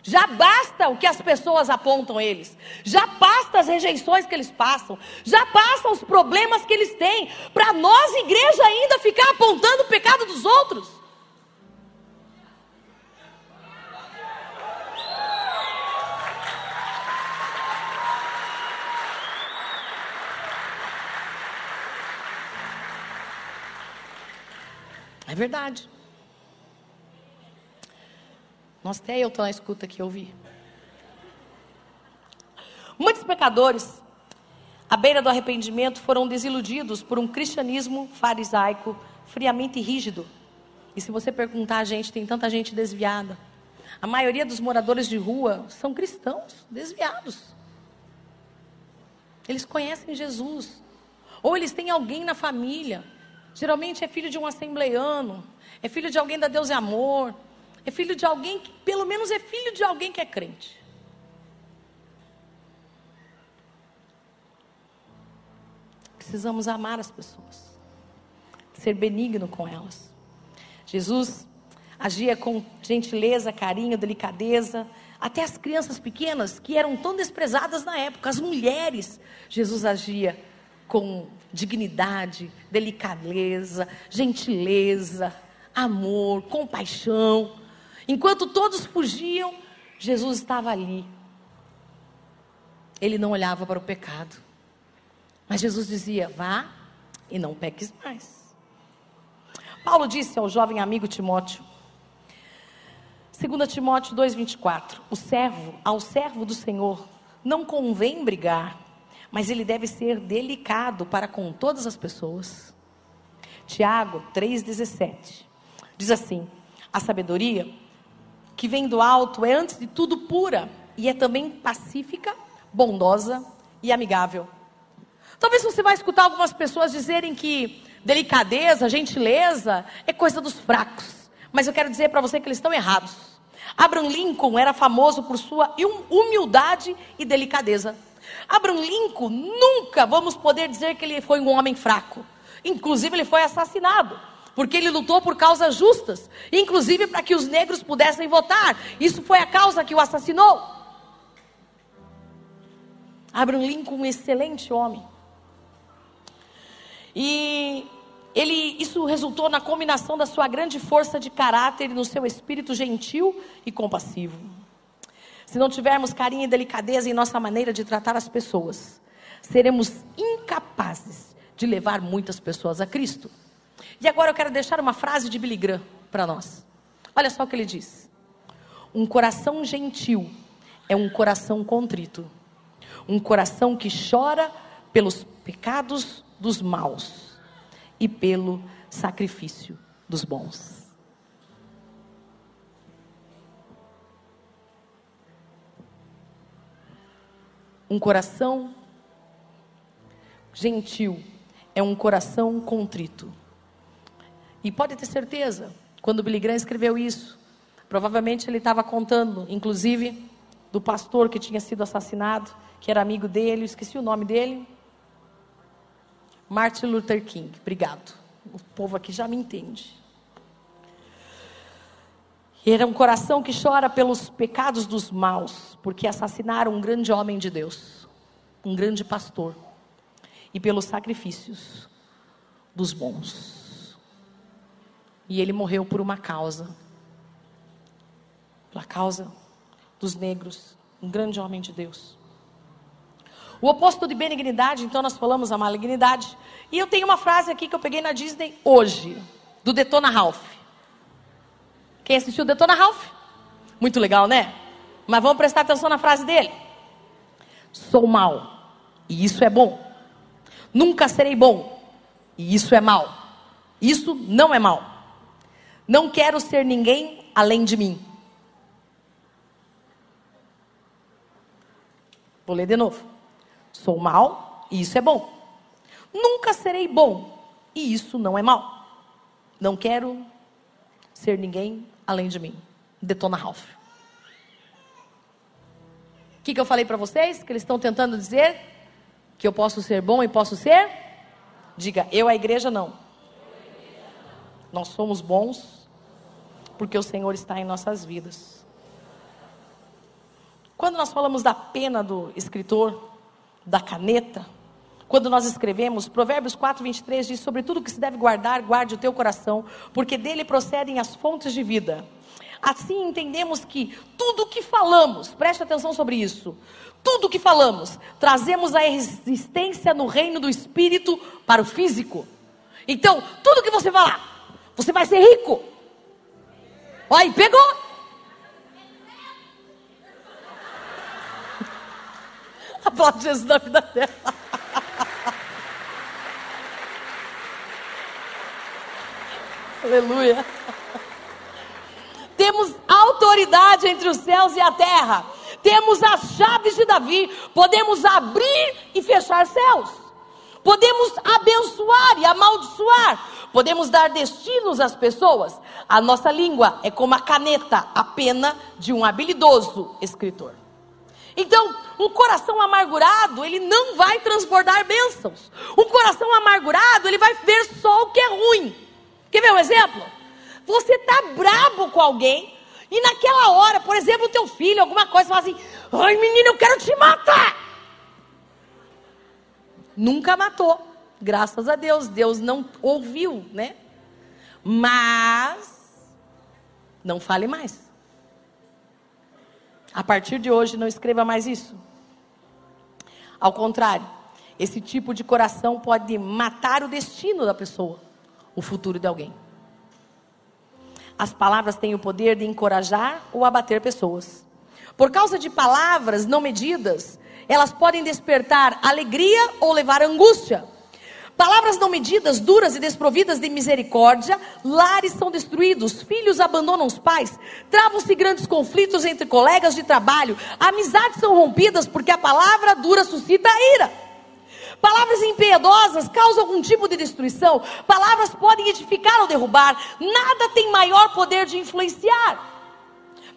[SPEAKER 1] Já basta o que as pessoas apontam eles. Já basta as rejeições que eles passam. Já basta os problemas que eles têm. Para nós, igreja, ainda ficar apontando o pecado dos outros. É verdade. Nossa, até eu estou na escuta aqui, ouvi. Muitos pecadores, à beira do arrependimento, foram desiludidos por um cristianismo farisaico friamente rígido. E se você perguntar a gente, tem tanta gente desviada. A maioria dos moradores de rua são cristãos desviados. Eles conhecem Jesus. Ou eles têm alguém na família Geralmente é filho de um assembleiano, é filho de alguém da Deus é amor, é filho de alguém que, pelo menos, é filho de alguém que é crente. Precisamos amar as pessoas, ser benigno com elas. Jesus agia com gentileza, carinho, delicadeza, até as crianças pequenas que eram tão desprezadas na época, as mulheres, Jesus agia com dignidade, delicadeza, gentileza, amor, compaixão. Enquanto todos fugiam, Jesus estava ali. Ele não olhava para o pecado. Mas Jesus dizia: vá, e não peques mais. Paulo disse ao jovem amigo Timóteo, 2 Timóteo 2,24: O servo, ao servo do Senhor, não convém brigar, mas ele deve ser delicado para com todas as pessoas. Tiago 3,17 diz assim: A sabedoria que vem do alto é antes de tudo pura e é também pacífica, bondosa e amigável. Talvez você vai escutar algumas pessoas dizerem que delicadeza, gentileza é coisa dos fracos. Mas eu quero dizer para você que eles estão errados. Abraham Lincoln era famoso por sua humildade e delicadeza. Abraham Lincoln nunca vamos poder dizer que ele foi um homem fraco. Inclusive, ele foi assassinado, porque ele lutou por causas justas, inclusive para que os negros pudessem votar. Isso foi a causa que o assassinou. Abraham Lincoln, um excelente homem. E ele, isso resultou na combinação da sua grande força de caráter e no seu espírito gentil e compassivo. Se não tivermos carinho e delicadeza em nossa maneira de tratar as pessoas, seremos incapazes de levar muitas pessoas a Cristo. E agora eu quero deixar uma frase de Billy Graham para nós. Olha só o que ele diz: Um coração gentil é um coração contrito, um coração que chora pelos pecados dos maus e pelo sacrifício dos bons. Um coração gentil é um coração contrito. E pode ter certeza, quando Billy Graham escreveu isso, provavelmente ele estava contando, inclusive, do pastor que tinha sido assassinado, que era amigo dele, esqueci o nome dele, Martin Luther King. Obrigado. O povo aqui já me entende. Era um coração que chora pelos pecados dos maus, porque assassinaram um grande homem de Deus, um grande pastor, e pelos sacrifícios dos bons. E ele morreu por uma causa, pela causa dos negros, um grande homem de Deus. O oposto de benignidade, então nós falamos a malignidade. E eu tenho uma frase aqui que eu peguei na Disney hoje, do Detona Ralph. Quem assistiu Detona Ralph? Muito legal, né? Mas vamos prestar atenção na frase dele. Sou mal, e isso é bom. Nunca serei bom, e isso é mal. Isso não é mal. Não quero ser ninguém além de mim. Vou ler de novo. Sou mal e isso é bom. Nunca serei bom e isso não é mal. Não quero ser ninguém além de mim. Detona Ralph. O que, que eu falei para vocês? Que eles estão tentando dizer que eu posso ser bom e posso ser? Diga, eu a igreja não. Nós somos bons porque o Senhor está em nossas vidas. Quando nós falamos da pena do escritor, da caneta. Quando nós escrevemos, Provérbios 4, 23 diz: Sobre tudo que se deve guardar, guarde o teu coração, porque dele procedem as fontes de vida. Assim entendemos que tudo que falamos, preste atenção sobre isso, tudo que falamos, trazemos a existência no reino do espírito para o físico. Então, tudo que você falar, você vai ser rico. Olha, pegou. Aplaude Jesus na vida dela. Aleluia. Temos autoridade entre os céus e a terra. Temos as chaves de Davi. Podemos abrir e fechar céus. Podemos abençoar e amaldiçoar. Podemos dar destinos às pessoas. A nossa língua é como a caneta, a pena de um habilidoso escritor. Então, um coração amargurado, ele não vai transbordar bênçãos. Um coração amargurado, ele vai ver só o que é ruim. Quer ver um exemplo? Você tá brabo com alguém e naquela hora, por exemplo, o teu filho, alguma coisa, fala assim: "Ai, menino, eu quero te matar". Nunca matou. Graças a Deus, Deus não ouviu, né? Mas não fale mais. A partir de hoje, não escreva mais isso. Ao contrário, esse tipo de coração pode matar o destino da pessoa, o futuro de alguém. As palavras têm o poder de encorajar ou abater pessoas. Por causa de palavras não medidas, elas podem despertar alegria ou levar angústia. Palavras não medidas, duras e desprovidas de misericórdia, lares são destruídos, filhos abandonam os pais, travam-se grandes conflitos entre colegas de trabalho, amizades são rompidas porque a palavra dura suscita ira. Palavras impiedosas causam algum tipo de destruição, palavras podem edificar ou derrubar, nada tem maior poder de influenciar.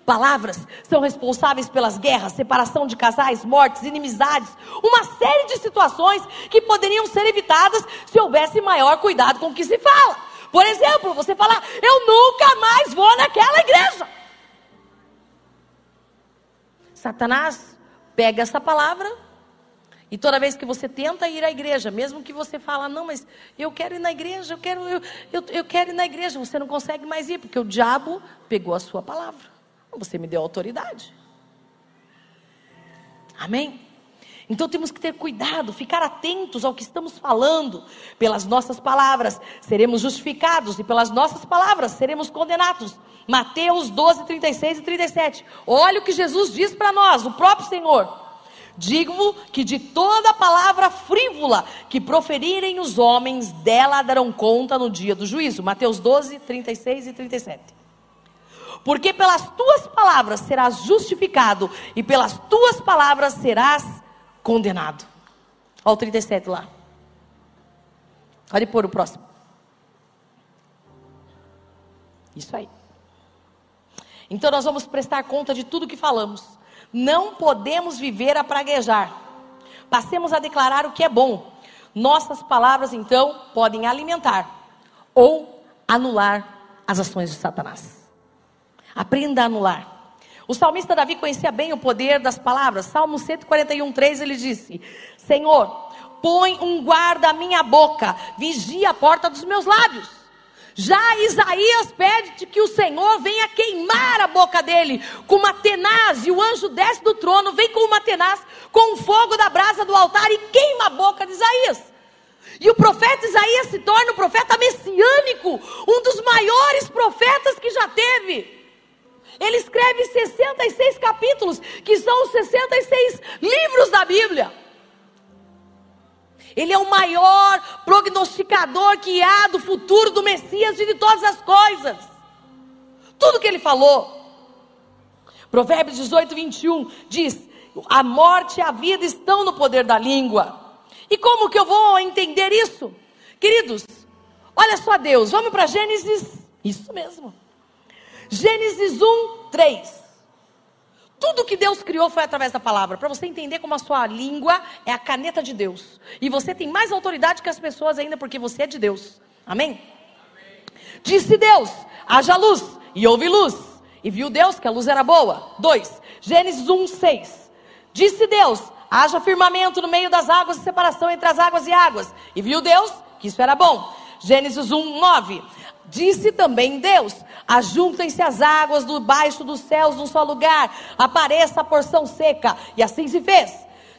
[SPEAKER 1] Palavras são responsáveis pelas guerras, separação de casais, mortes, inimizades, uma série de situações que poderiam ser evitadas se houvesse maior cuidado com o que se fala. Por exemplo, você falar, eu nunca mais vou naquela igreja. Satanás pega essa palavra e toda vez que você tenta ir à igreja, mesmo que você fala, não, mas eu quero ir na igreja, eu quero, eu, eu, eu quero ir na igreja, você não consegue mais ir, porque o diabo pegou a sua palavra. Você me deu autoridade. Amém? Então temos que ter cuidado, ficar atentos ao que estamos falando. Pelas nossas palavras seremos justificados e pelas nossas palavras seremos condenados. Mateus 12, 36 e 37. Olha o que Jesus diz para nós, o próprio Senhor. Digo que de toda palavra frívola que proferirem os homens, dela darão conta no dia do juízo. Mateus 12, 36 e 37 porque pelas tuas palavras serás justificado e pelas tuas palavras serás condenado. Olha o 37 lá. Pode pôr o próximo. Isso aí. Então nós vamos prestar conta de tudo que falamos. Não podemos viver a praguejar. Passemos a declarar o que é bom. Nossas palavras, então, podem alimentar ou anular as ações de Satanás. Aprenda a anular. O salmista Davi conhecia bem o poder das palavras. Salmo 141, 3, ele disse: Senhor, põe um guarda à minha boca, vigia a porta dos meus lábios. Já Isaías pede que o Senhor venha queimar a boca dele com uma tenaz, e o anjo desce do trono, vem com uma tenaz, com o fogo da brasa do altar e queima a boca de Isaías. E o profeta Isaías se torna o profeta messiânico, um dos maiores profetas que já teve. Ele escreve 66 capítulos, que são os 66 livros da Bíblia. Ele é o maior prognosticador que há do futuro do Messias e de todas as coisas. Tudo que ele falou. Provérbios 18, 21 diz: A morte e a vida estão no poder da língua. E como que eu vou entender isso? Queridos, olha só Deus, vamos para Gênesis. Isso mesmo. Gênesis 1, 3. Tudo que Deus criou foi através da palavra. Para você entender como a sua língua é a caneta de Deus. E você tem mais autoridade que as pessoas ainda porque você é de Deus. Amém? Disse Deus: haja luz. E houve luz. E viu Deus que a luz era boa. 2. Gênesis 1, 6. Disse Deus: haja firmamento no meio das águas e separação entre as águas e águas. E viu Deus que isso era bom. Gênesis 1, 9. Disse também Deus: Ajuntem-se as águas do baixo dos céus num só lugar, apareça a porção seca. E assim se fez.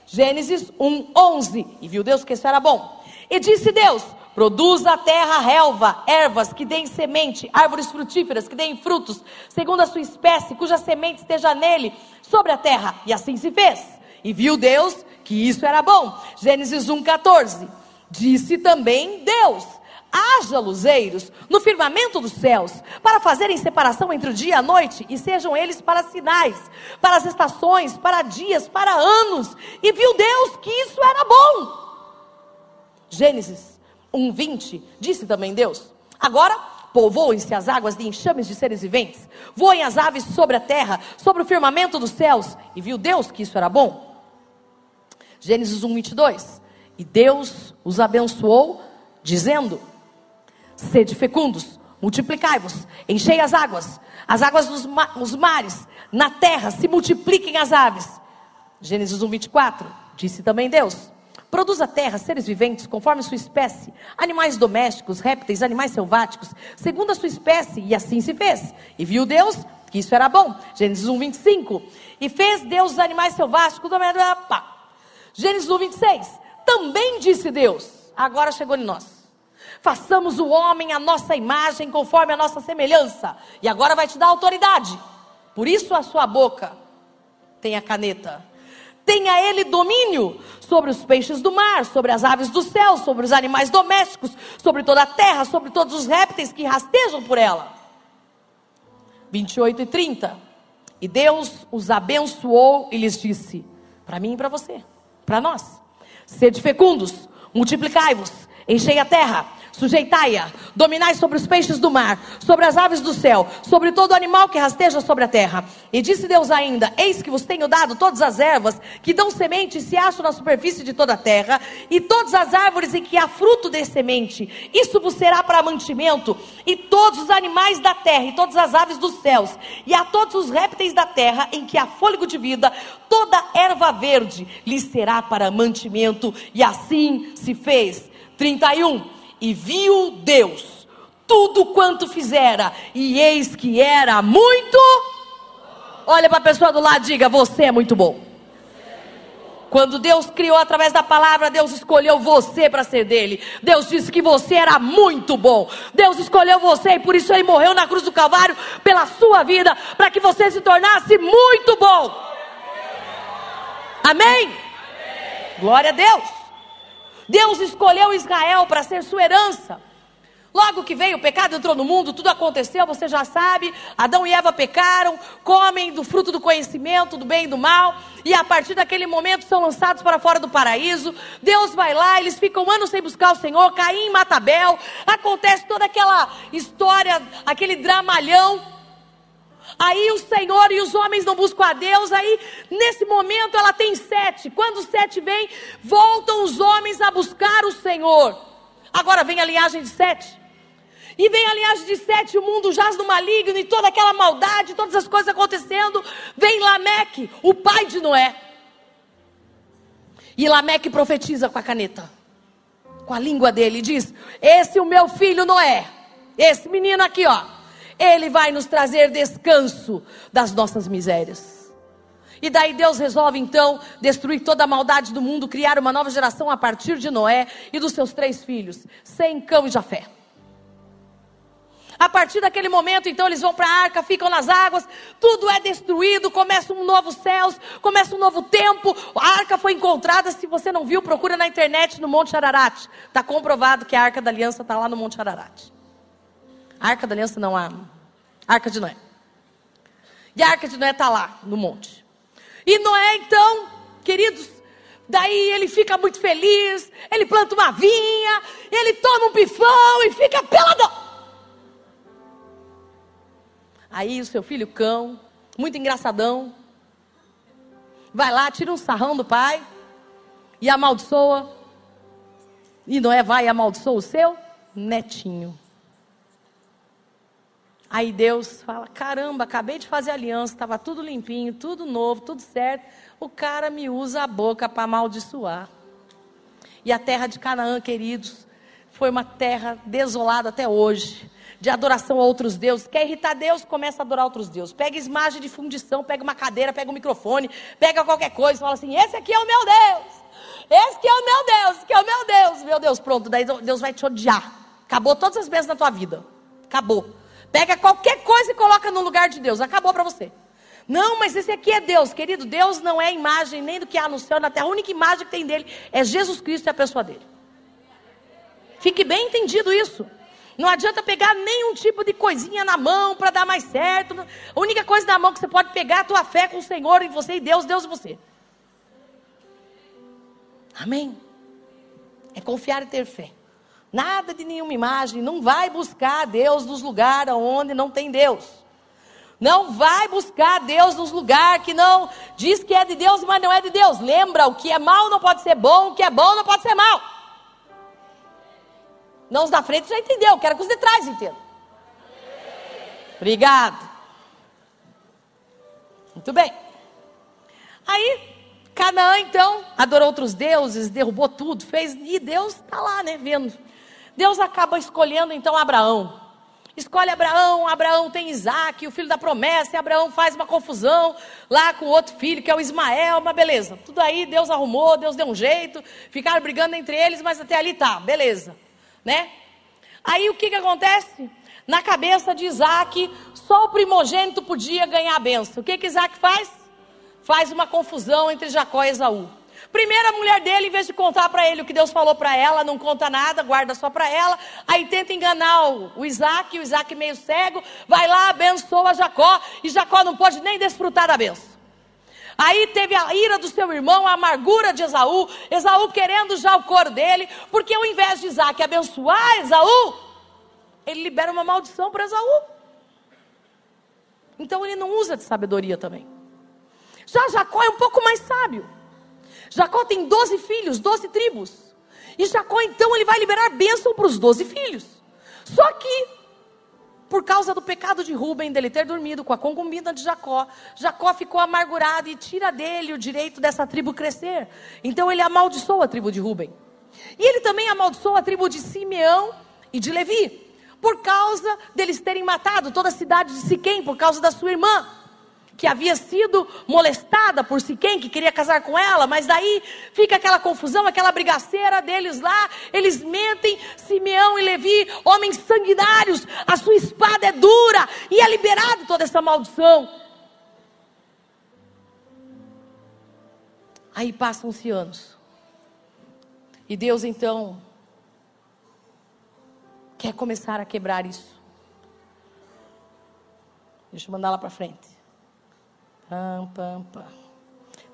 [SPEAKER 1] Gênesis 1, 11. E viu Deus que isso era bom. E disse Deus: Produza a terra relva, ervas que deem semente, árvores frutíferas que deem frutos, segundo a sua espécie, cuja semente esteja nele, sobre a terra. E assim se fez. E viu Deus que isso era bom. Gênesis 1, 14. Disse também Deus: haja luzeiros no firmamento dos céus, para fazerem separação entre o dia e a noite, e sejam eles para sinais, para as estações, para dias, para anos. E viu Deus que isso era bom. Gênesis 1:20 disse também Deus: Agora povoem-se as águas de enxames de seres viventes, voem as aves sobre a terra, sobre o firmamento dos céus. E viu Deus que isso era bom. Gênesis 1:22. E Deus os abençoou, dizendo: Sede fecundos, multiplicai-vos, enchei as águas, as águas dos ma mares, na terra se multipliquem as aves. Gênesis 1, 24. Disse também Deus: Produz a terra seres viventes conforme sua espécie, animais domésticos, répteis, animais selváticos, segundo a sua espécie, e assim se fez. E viu Deus que isso era bom. Gênesis 1, 25. E fez Deus os animais selváticos. Gênesis 1, 26. Também disse Deus, agora chegou em nós. Façamos o homem a nossa imagem, conforme a nossa semelhança. E agora vai te dar autoridade. Por isso a sua boca tem a caneta. Tenha ele domínio sobre os peixes do mar, sobre as aves do céu, sobre os animais domésticos, sobre toda a terra, sobre todos os répteis que rastejam por ela. 28 e 30. E Deus os abençoou e lhes disse: para mim e para você, para nós, sede fecundos, multiplicai-vos, enchei a terra Sujeitai-a, dominai sobre os peixes do mar, sobre as aves do céu, sobre todo animal que rasteja sobre a terra. E disse Deus ainda: Eis que vos tenho dado todas as ervas que dão semente e se acham na superfície de toda a terra, e todas as árvores em que há fruto de semente. Isso vos será para mantimento, e todos os animais da terra, e todas as aves dos céus, e a todos os répteis da terra em que há fôlego de vida, toda erva verde lhes será para mantimento. E assim se fez. 31 e viu Deus tudo quanto fizera, e eis que era muito. Olha para a pessoa do lado diga: Você é muito bom. Quando Deus criou através da palavra, Deus escolheu você para ser dele. Deus disse que você era muito bom. Deus escolheu você e por isso ele morreu na cruz do Calvário pela sua vida, para que você se tornasse muito bom. Amém? Amém. Glória a Deus. Deus escolheu Israel para ser sua herança. Logo que veio o pecado, entrou no mundo, tudo aconteceu, você já sabe. Adão e Eva pecaram, comem do fruto do conhecimento, do bem e do mal, e a partir daquele momento são lançados para fora do paraíso. Deus vai lá, eles ficam anos sem buscar o Senhor, Caim mata Abel, acontece toda aquela história, aquele dramalhão. Aí o Senhor e os homens não buscam a Deus. Aí, nesse momento, ela tem sete. Quando sete vem, voltam os homens a buscar o Senhor. Agora vem a linhagem de sete. E vem a linhagem de sete, o mundo jaz no maligno e toda aquela maldade, todas as coisas acontecendo. Vem Lameque, o pai de Noé. E Lameque profetiza com a caneta, com a língua dele, e diz: Esse o meu filho Noé, esse menino aqui, ó. Ele vai nos trazer descanso das nossas misérias. E daí Deus resolve então destruir toda a maldade do mundo, criar uma nova geração a partir de Noé e dos seus três filhos, Sem, Cão e Jafé. A partir daquele momento, então, eles vão para a arca, ficam nas águas, tudo é destruído, começa um novo céus, começa um novo tempo. A arca foi encontrada, se você não viu, procura na internet no Monte Ararat. Está comprovado que a arca da aliança está lá no Monte Ararat. Arca da aliança não, a arca de Noé. E a arca de Noé está lá, no monte. E Noé, então, queridos, daí ele fica muito feliz, ele planta uma vinha, ele toma um pifão e fica peladão. Aí o seu filho cão, muito engraçadão, vai lá, tira um sarrão do pai e amaldiçoa. E Noé vai e amaldiçoa o seu netinho. Aí Deus fala: caramba, acabei de fazer aliança, estava tudo limpinho, tudo novo, tudo certo. O cara me usa a boca para amaldiçoar. E a terra de Canaã, queridos, foi uma terra desolada até hoje, de adoração a outros deuses. Quer irritar Deus? Começa a adorar outros deuses. Pega esmagem de fundição, pega uma cadeira, pega um microfone, pega qualquer coisa, fala assim: esse aqui é o meu Deus. Esse aqui é o meu Deus, esse aqui é o meu Deus. Meu Deus, pronto, daí Deus vai te odiar. Acabou todas as bênçãos da tua vida. Acabou. Pega qualquer coisa e coloca no lugar de Deus. Acabou para você. Não, mas esse aqui é Deus. Querido, Deus não é imagem nem do que há no céu, na terra. A única imagem que tem dele é Jesus Cristo e a pessoa dele. Fique bem entendido isso. Não adianta pegar nenhum tipo de coisinha na mão para dar mais certo. A única coisa na mão que você pode pegar é a tua fé com o Senhor e você e Deus, Deus e você. Amém? É confiar e ter fé. Nada de nenhuma imagem. Não vai buscar Deus nos lugares onde não tem Deus. Não vai buscar Deus nos lugares que não diz que é de Deus, mas não é de Deus. Lembra, o que é mal não pode ser bom, o que é bom não pode ser mal. Não os da frente já entendeu, quero que os de trás entendam. Obrigado. Muito bem. Aí, Canaã então adorou outros deuses, derrubou tudo, fez, e Deus está lá, né, vendo. Deus acaba escolhendo então Abraão. Escolhe Abraão, Abraão tem Isaac, o filho da promessa, e Abraão faz uma confusão lá com outro filho, que é o Ismael, uma beleza. Tudo aí, Deus arrumou, Deus deu um jeito, ficaram brigando entre eles, mas até ali tá, beleza. Né? Aí o que, que acontece? Na cabeça de Isaac, só o primogênito podia ganhar a benção. O que, que Isaac faz? Faz uma confusão entre Jacó e Esaú. Primeiro a mulher dele, em vez de contar para ele o que Deus falou para ela, não conta nada, guarda só para ela. Aí tenta enganar o, o Isaac, o Isaac meio cego, vai lá, abençoa Jacó, e Jacó não pode nem desfrutar da benção. Aí teve a ira do seu irmão, a amargura de Esaú, Esaú querendo já o cor dele, porque ao invés de Isaac abençoar Esaú, ele libera uma maldição para Esaú. Então ele não usa de sabedoria também. Já Jacó é um pouco mais sábio. Jacó tem 12 filhos, 12 tribos. E Jacó então ele vai liberar bênção para os 12 filhos. Só que por causa do pecado de Rubem, dele ter dormido com a concubina de Jacó, Jacó ficou amargurado e tira dele o direito dessa tribo crescer. Então ele amaldiçoa a tribo de Rubem. E ele também amaldiçoa a tribo de Simeão e de Levi, por causa deles terem matado toda a cidade de Siquém, por causa da sua irmã que havia sido molestada por Siquém, que queria casar com ela, mas daí fica aquela confusão, aquela brigaceira deles lá, eles mentem, Simeão e Levi, homens sanguinários, a sua espada é dura, e é liberado toda essa maldição. Aí passam-se anos, e Deus então quer começar a quebrar isso. Deixa eu mandar lá para frente. Pam, pam, pam.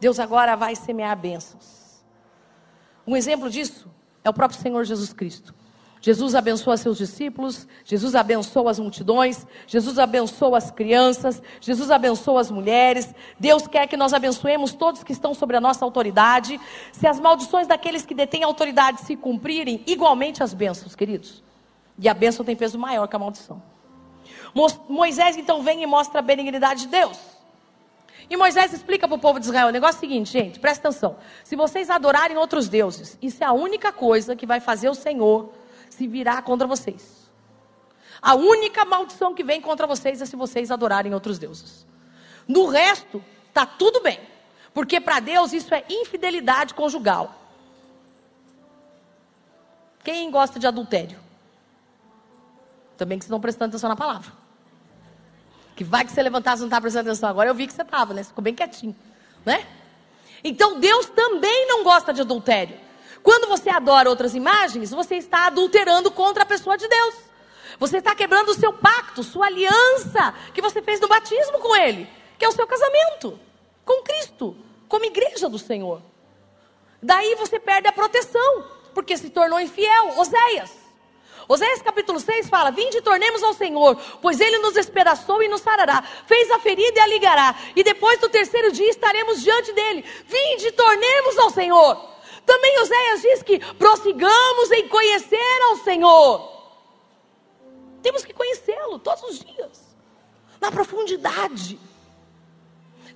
[SPEAKER 1] Deus agora vai semear bênçãos. Um exemplo disso é o próprio Senhor Jesus Cristo. Jesus abençoa seus discípulos, Jesus abençoa as multidões, Jesus abençoa as crianças, Jesus abençoa as mulheres. Deus quer que nós abençoemos todos que estão sobre a nossa autoridade. Se as maldições daqueles que detêm autoridade se cumprirem, igualmente as bênçãos, queridos. E a bênção tem peso maior que a maldição. Moisés então vem e mostra a benignidade de Deus. E Moisés explica para o povo de Israel o negócio é o seguinte, gente, presta atenção. Se vocês adorarem outros deuses, isso é a única coisa que vai fazer o Senhor se virar contra vocês. A única maldição que vem contra vocês é se vocês adorarem outros deuses. No resto, tá tudo bem. Porque para Deus isso é infidelidade conjugal. Quem gosta de adultério? Também que vocês estão prestando atenção na palavra. Que vai que você levantasse e não está prestando atenção agora. Eu vi que você estava, né? Você ficou bem quietinho, né? Então Deus também não gosta de adultério. Quando você adora outras imagens, você está adulterando contra a pessoa de Deus. Você está quebrando o seu pacto, sua aliança que você fez no batismo com Ele, que é o seu casamento com Cristo, como igreja do Senhor. Daí você perde a proteção, porque se tornou infiel. Oséias. Oséias capítulo 6 fala: Vinde e tornemos ao Senhor, pois ele nos despedaçou e nos sarará, fez a ferida e a ligará, e depois do terceiro dia estaremos diante dele. Vinde e tornemos ao Senhor. Também Oséias diz que prossigamos em conhecer ao Senhor. Temos que conhecê-lo todos os dias, na profundidade.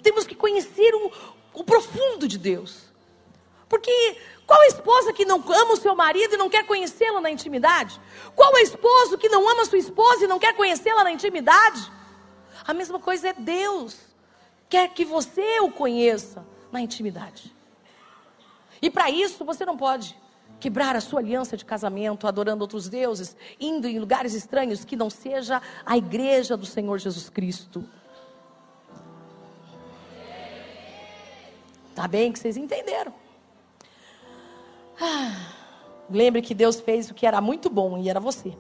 [SPEAKER 1] Temos que conhecer o, o profundo de Deus. Porque qual a esposa que não ama o seu marido e não quer conhecê-lo na intimidade? Qual é esposo que não ama sua esposa e não quer conhecê-la na intimidade? A mesma coisa é Deus. Quer que você o conheça na intimidade. E para isso você não pode quebrar a sua aliança de casamento, adorando outros deuses, indo em lugares estranhos que não seja a igreja do Senhor Jesus Cristo. Tá bem que vocês entenderam? Lembre que Deus fez o que era muito bom e era você.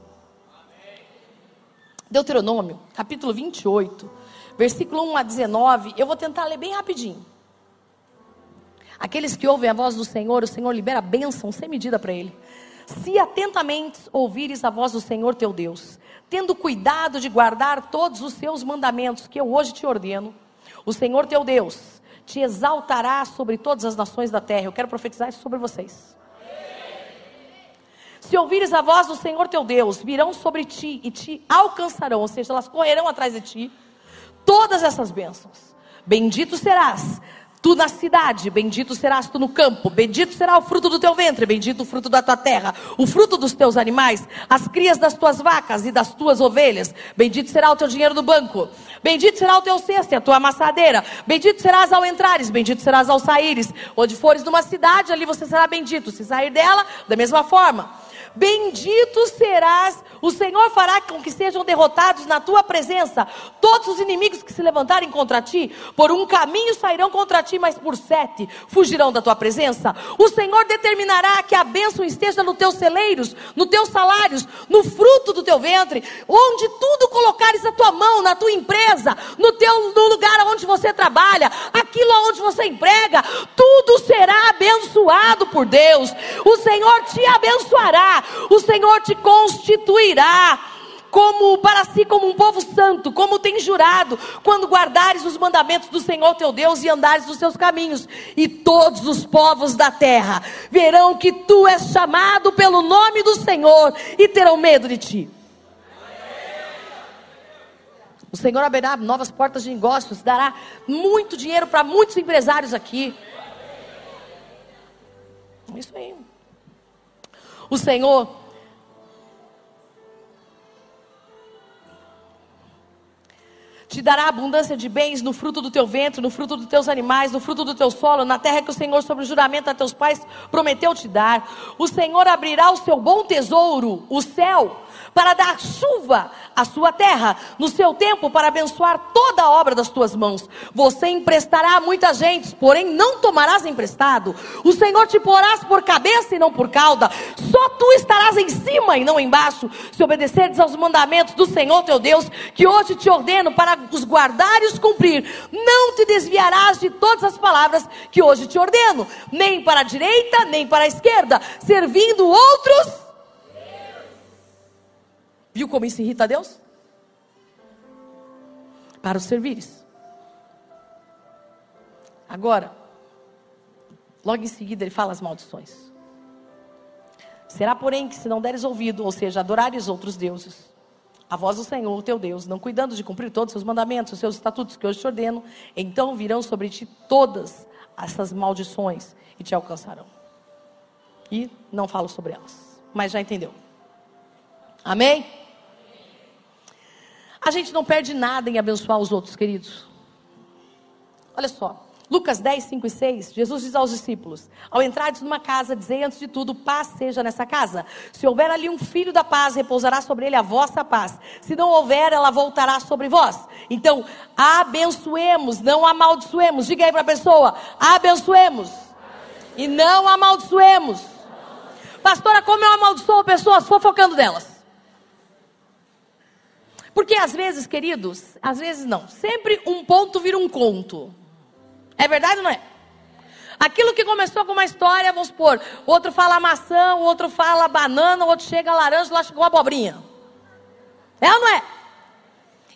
[SPEAKER 1] Deuteronômio, capítulo 28, versículo 1 a 19. Eu vou tentar ler bem rapidinho. Aqueles que ouvem a voz do Senhor, o Senhor libera bênção sem medida para ele. Se atentamente ouvires a voz do Senhor teu Deus, tendo cuidado de guardar todos os seus mandamentos que eu hoje te ordeno, o Senhor teu Deus te exaltará sobre todas as nações da terra. Eu quero profetizar isso sobre vocês. Se ouvires a voz do Senhor teu Deus, virão sobre ti e te alcançarão, ou seja, elas correrão atrás de ti, todas essas bênçãos. Bendito serás, tu na cidade, bendito serás tu no campo, bendito será o fruto do teu ventre, bendito o fruto da tua terra, o fruto dos teus animais, as crias das tuas vacas e das tuas ovelhas, bendito será o teu dinheiro no banco, bendito será o teu cesto e a tua amassadeira, bendito serás ao entrares, bendito serás ao saíres, onde fores numa cidade, ali você será bendito, se sair dela, da mesma forma. Bendito serás, o Senhor fará com que sejam derrotados na tua presença todos os inimigos que se levantarem contra ti. Por um caminho sairão contra ti, mas por sete fugirão da tua presença. O Senhor determinará que a bênção esteja nos teus celeiros, nos teus salários, no fruto do teu ventre, onde tudo colocares a tua mão, na tua empresa, no teu no lugar onde você trabalha, aquilo onde você emprega, tudo será abençoado por Deus. O Senhor te abençoará o Senhor te constituirá como para si como um povo santo, como tem jurado, quando guardares os mandamentos do Senhor teu Deus e andares nos seus caminhos, e todos os povos da terra verão que tu és chamado pelo nome do Senhor e terão medo de ti. O Senhor abrirá novas portas de negócios, dará muito dinheiro para muitos empresários aqui. Isso aí. O Senhor te dará abundância de bens no fruto do teu ventre, no fruto dos teus animais, no fruto do teu solo, na terra que o Senhor, sobre o juramento a teus pais, prometeu te dar. O Senhor abrirá o seu bom tesouro, o céu, para dar chuva à sua terra, no seu tempo, para abençoar toda a obra das tuas mãos. Você emprestará a muita gente, porém não tomarás emprestado. O Senhor te porás por cabeça e não por cauda. Só tu estarás em cima e não embaixo, se obedeceres aos mandamentos do Senhor teu Deus, que hoje te ordeno para os guardar e os cumprir. Não te desviarás de todas as palavras que hoje te ordeno, nem para a direita, nem para a esquerda, servindo outros Viu como isso irrita a Deus? Para os servires. Agora, logo em seguida ele fala as maldições. Será, porém, que se não deres ouvido, ou seja, adorares outros deuses, a voz do Senhor, teu Deus, não cuidando de cumprir todos os seus mandamentos, os seus estatutos que hoje te ordeno, então virão sobre ti todas essas maldições e te alcançarão. E não falo sobre elas, mas já entendeu. Amém? A gente não perde nada em abençoar os outros, queridos. Olha só, Lucas 10, 5 e 6, Jesus diz aos discípulos: Ao entrares numa casa, dizei antes de tudo, paz seja nessa casa. Se houver ali um filho da paz, repousará sobre ele a vossa paz. Se não houver, ela voltará sobre vós. Então, abençoemos, não amaldiçoemos. Diga aí para a pessoa: abençoemos e não amaldiçoemos. Pastora, como eu amaldiçoo pessoas fofocando delas? Porque às vezes, queridos, às vezes não, sempre um ponto vira um conto. É verdade ou não é? Aquilo que começou com uma história, vamos supor, outro fala maçã, o outro fala banana, o outro chega laranja, lá chegou abobrinha. É ou não é?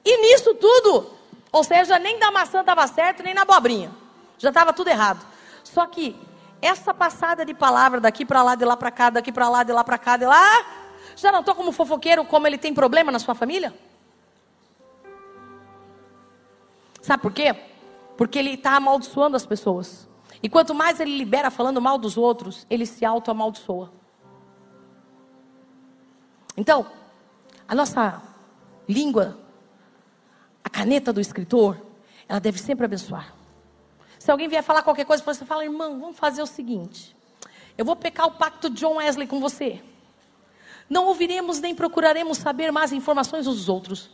[SPEAKER 1] E nisso tudo, ou seja, nem da maçã estava certo, nem na abobrinha. Já estava tudo errado. Só que essa passada de palavra daqui para lá, de lá para cá, daqui para lá, de lá para cá, de lá, já não estou como fofoqueiro, como ele tem problema na sua família? Sabe por quê? Porque ele está amaldiçoando as pessoas. E quanto mais ele libera falando mal dos outros, ele se auto-amaldiçoa. Então, a nossa língua, a caneta do escritor, ela deve sempre abençoar. Se alguém vier falar qualquer coisa, você fala, irmão, vamos fazer o seguinte: eu vou pecar o pacto de John Wesley com você. Não ouviremos nem procuraremos saber mais informações dos outros.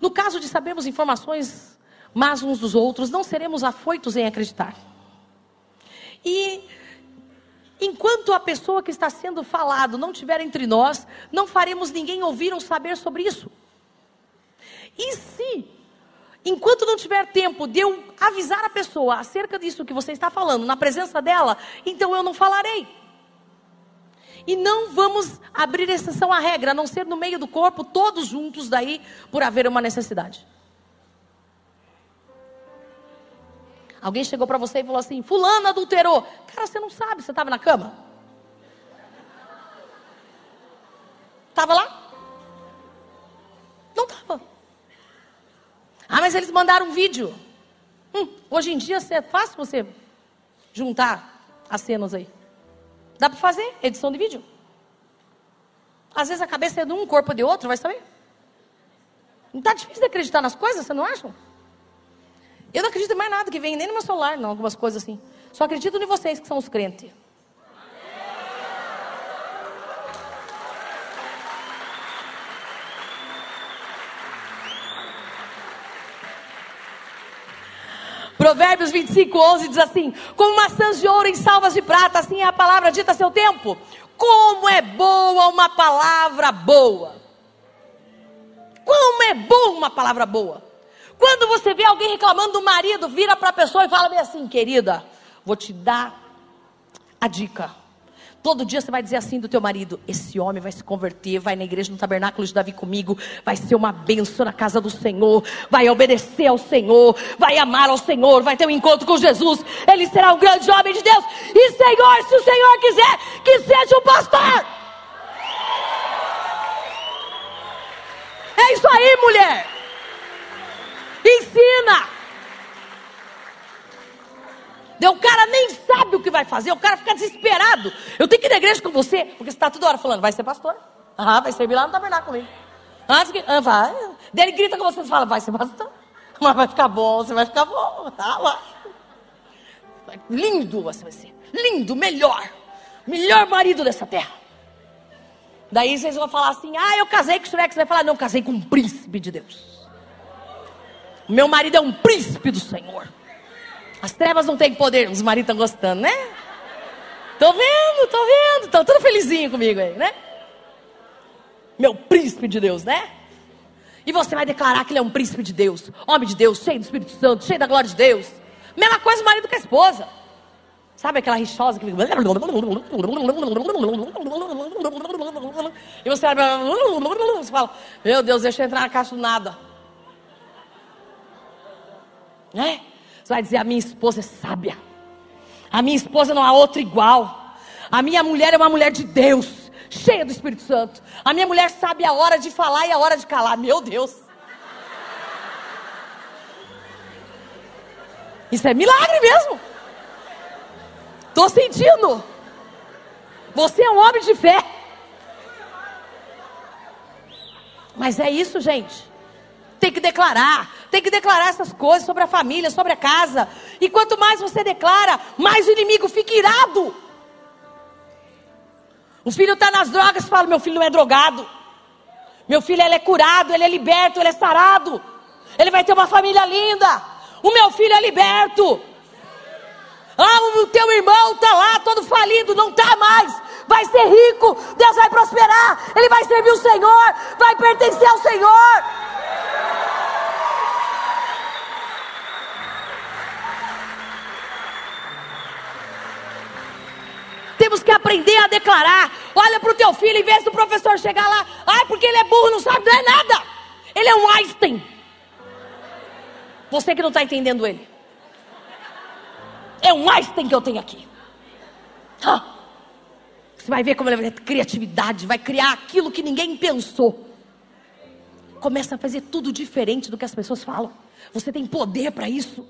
[SPEAKER 1] No caso de sabermos informações mas uns dos outros, não seremos afoitos em acreditar. E enquanto a pessoa que está sendo falado não estiver entre nós, não faremos ninguém ouvir ou saber sobre isso. E se, enquanto não tiver tempo de eu avisar a pessoa acerca disso que você está falando, na presença dela, então eu não falarei. E não vamos abrir exceção à regra, a não ser no meio do corpo, todos juntos daí, por haver uma necessidade. Alguém chegou para você e falou assim: Fulano adulterou. Cara, você não sabe, você estava na cama? Estava lá? Não estava. Ah, mas eles mandaram um vídeo. Hum, hoje em dia é fácil você juntar as cenas aí. Dá para fazer edição de vídeo. Às vezes a cabeça é de um, o corpo de outro, vai saber. Não está difícil de acreditar nas coisas, você não acha? Eu não acredito em mais nada que vem nem no meu celular, não, algumas coisas assim. Só acredito em vocês que são os crentes. Provérbios 25, 11 diz assim: Como maçãs de ouro em salvas de prata, assim é a palavra dita a seu tempo. Como é boa uma palavra boa. Como é boa uma palavra boa. Quando você vê alguém reclamando do marido, vira para a pessoa e fala bem assim, querida, vou te dar a dica. Todo dia você vai dizer assim do teu marido: esse homem vai se converter, vai na igreja no tabernáculo de Davi comigo, vai ser uma bênção na casa do Senhor, vai obedecer ao Senhor, vai amar ao Senhor, vai ter um encontro com Jesus, ele será um grande homem de Deus. E Senhor, se o Senhor quiser, que seja um pastor. É isso aí, mulher. Ensina. O cara nem sabe o que vai fazer, o cara fica desesperado. Eu tenho que ir na igreja com você, porque você está toda hora falando, vai ser pastor. Ah, vai servir lá no tabernáculo comigo. Ah, ah, vai. Daí ele grita com você e fala, vai ser pastor. Mas vai ficar bom, você vai ficar bom. Ah, lá. Lindo você vai ser. Lindo, melhor. Melhor marido dessa terra. Daí vocês vão falar assim, ah, eu casei com o Shrek. Você vai falar, não, casei com um príncipe de Deus. Meu marido é um príncipe do Senhor. As trevas não têm poder. Os maridos estão gostando, né? Tô vendo, tô vendo. Estão tudo felizinho comigo aí, né? Meu príncipe de Deus, né? E você vai declarar que ele é um príncipe de Deus, homem de Deus, cheio do Espírito Santo, cheio da glória de Deus. Mesma coisa o marido com a esposa. Sabe aquela rixosa que fica. E você fala, meu Deus, deixa eu entrar na caixa do nada. Né? Você vai dizer: a minha esposa é sábia. A minha esposa não há outra igual. A minha mulher é uma mulher de Deus, cheia do Espírito Santo. A minha mulher sabe a hora de falar e a hora de calar. Meu Deus. Isso é milagre mesmo. Estou sentindo. Você é um homem de fé. Mas é isso, gente. Tem que declarar. Tem que declarar essas coisas sobre a família, sobre a casa. E quanto mais você declara, mais o inimigo fica irado. O filho está nas drogas, fala: meu filho não é drogado. Meu filho ele é curado, ele é liberto, ele é sarado. Ele vai ter uma família linda. O meu filho é liberto. Ah, o teu irmão está lá todo falido, não está mais. Vai ser rico, Deus vai prosperar, ele vai servir o Senhor, vai pertencer ao Senhor. Temos que aprender a declarar. Olha para o teu filho, em vez do professor chegar lá, ai, porque ele é burro, não sabe, não é nada. Ele é um Einstein. Você que não está entendendo ele. É um Einstein que eu tenho aqui. Ah, você vai ver como ele vai ter criatividade, vai criar aquilo que ninguém pensou. Começa a fazer tudo diferente do que as pessoas falam. Você tem poder para isso.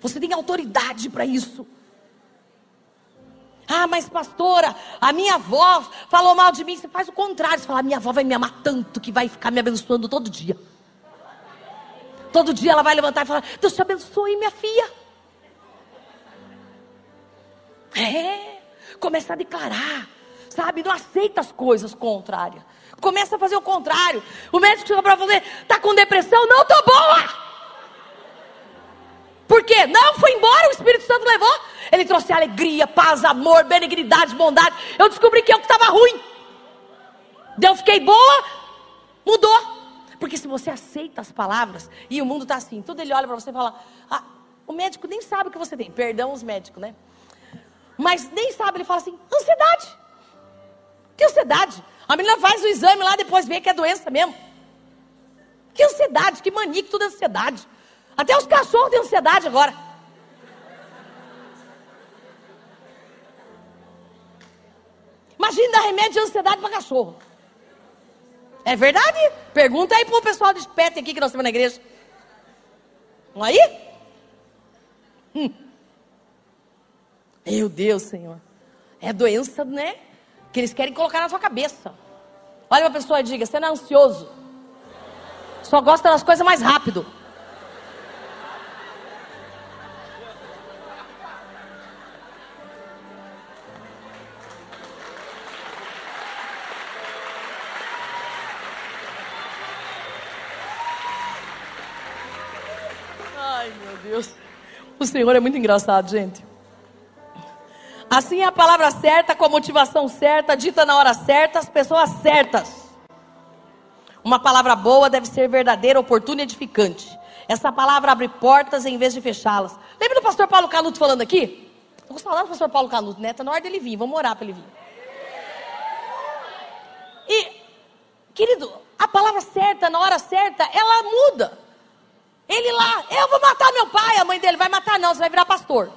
[SPEAKER 1] Você tem autoridade para isso. Ah, mas pastora, a minha avó falou mal de mim. Você faz o contrário. Você fala, a minha avó vai me amar tanto que vai ficar me abençoando todo dia. Todo dia ela vai levantar e falar: Deus te abençoe, minha filha. É, começa a declarar, sabe? Não aceita as coisas contrárias. Começa a fazer o contrário. O médico chega para você: Está com depressão? Não, estou boa. Por quê? Não, foi embora, o Espírito Santo levou. Ele trouxe alegria, paz, amor, benignidade, bondade. Eu descobri que eu que estava ruim. Eu fiquei boa, mudou. Porque se você aceita as palavras e o mundo está assim, tudo ele olha para você e fala: ah, o médico nem sabe o que você tem. Perdão os médicos, né? Mas nem sabe, ele fala assim: ansiedade. Que ansiedade? A menina faz o exame lá, depois vê que é doença mesmo. Que ansiedade, que mania, que tudo é ansiedade. Até os cachorros têm ansiedade agora. Imagina dar remédio de ansiedade para cachorro. É verdade? Pergunta aí para o pessoal de pet aqui que nós temos na igreja. Vamos aí? Hum. Meu Deus, Senhor. É doença, né? Que eles querem colocar na sua cabeça. Olha uma pessoa e diga: você não é ansioso. Só gosta das coisas mais rápido. O Senhor é muito engraçado, gente. Assim é a palavra certa, com a motivação certa, dita na hora certa, as pessoas certas. Uma palavra boa deve ser verdadeira, oportuna e edificante. Essa palavra abre portas em vez de fechá-las. Lembra do pastor Paulo Canuto falando aqui? De falar do pastor Paulo Canuto, né? Está na hora dele vir, vamos orar para ele vir. E, querido, a palavra certa, na hora certa, ela muda. Ele lá, eu vou matar meu pai, a mãe dele vai matar, não, você vai virar pastor.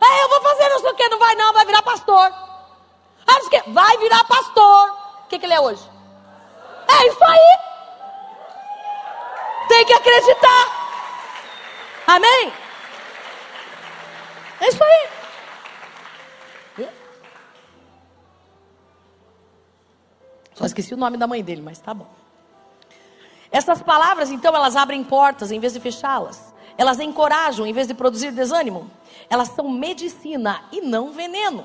[SPEAKER 1] Ah, eu vou fazer não sei o que, não vai não, vai virar pastor. Ah, que, vai virar pastor. O que, que ele é hoje? É isso aí. Tem que acreditar. Amém? É isso aí. Só esqueci o nome da mãe dele, mas tá bom. Essas palavras, então, elas abrem portas em vez de fechá-las. Elas encorajam em vez de produzir desânimo. Elas são medicina e não veneno.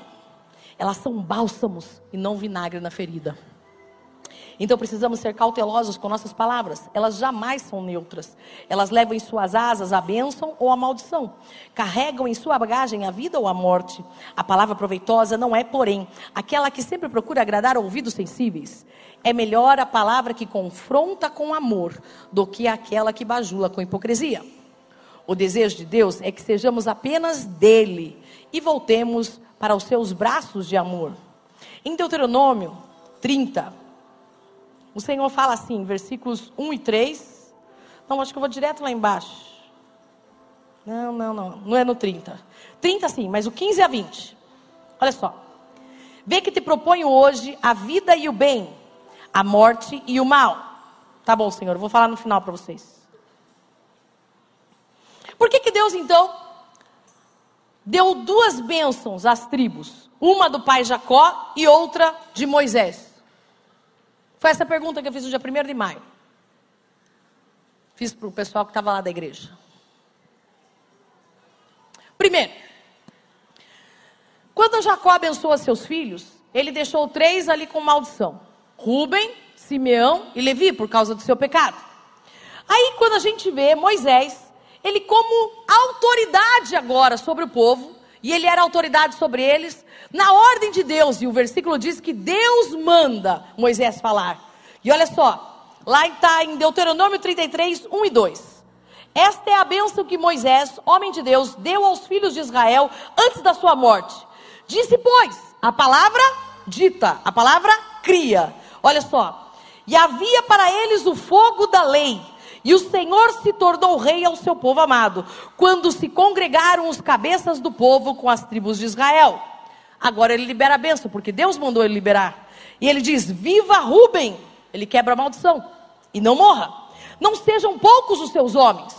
[SPEAKER 1] Elas são bálsamos e não vinagre na ferida. Então precisamos ser cautelosos com nossas palavras. Elas jamais são neutras. Elas levam em suas asas a bênção ou a maldição. Carregam em sua bagagem a vida ou a morte. A palavra proveitosa não é, porém, aquela que sempre procura agradar ouvidos sensíveis. É melhor a palavra que confronta com amor do que aquela que bajula com hipocrisia. O desejo de Deus é que sejamos apenas dele e voltemos para os seus braços de amor. Em Deuteronômio 30, o Senhor fala assim, versículos 1 e 3. Não, acho que eu vou direto lá embaixo. Não, não, não, não é no 30. 30 sim, mas o 15 a 20. Olha só. Vê que te proponho hoje a vida e o bem, a morte e o mal. Tá bom, Senhor, eu vou falar no final para vocês. Por que, que Deus então deu duas bênçãos às tribos? Uma do pai Jacó e outra de Moisés. Foi essa pergunta que eu fiz no dia 1 de maio. Fiz para o pessoal que estava lá da igreja. Primeiro, quando Jacó abençoa seus filhos, ele deixou três ali com maldição: Rubem, Simeão e Levi, por causa do seu pecado. Aí, quando a gente vê Moisés, ele como autoridade agora sobre o povo, e ele era autoridade sobre eles, na ordem de Deus, e o versículo diz que Deus manda Moisés falar. E olha só, lá está em Deuteronômio 33, 1 e 2. Esta é a bênção que Moisés, homem de Deus, deu aos filhos de Israel antes da sua morte. Disse, pois, a palavra dita, a palavra cria. Olha só. E havia para eles o fogo da lei e o Senhor se tornou rei ao seu povo amado, quando se congregaram os cabeças do povo com as tribos de Israel. Agora ele libera a bênção, porque Deus mandou ele liberar. E ele diz: Viva Rubem! Ele quebra a maldição. E não morra. Não sejam poucos os seus homens.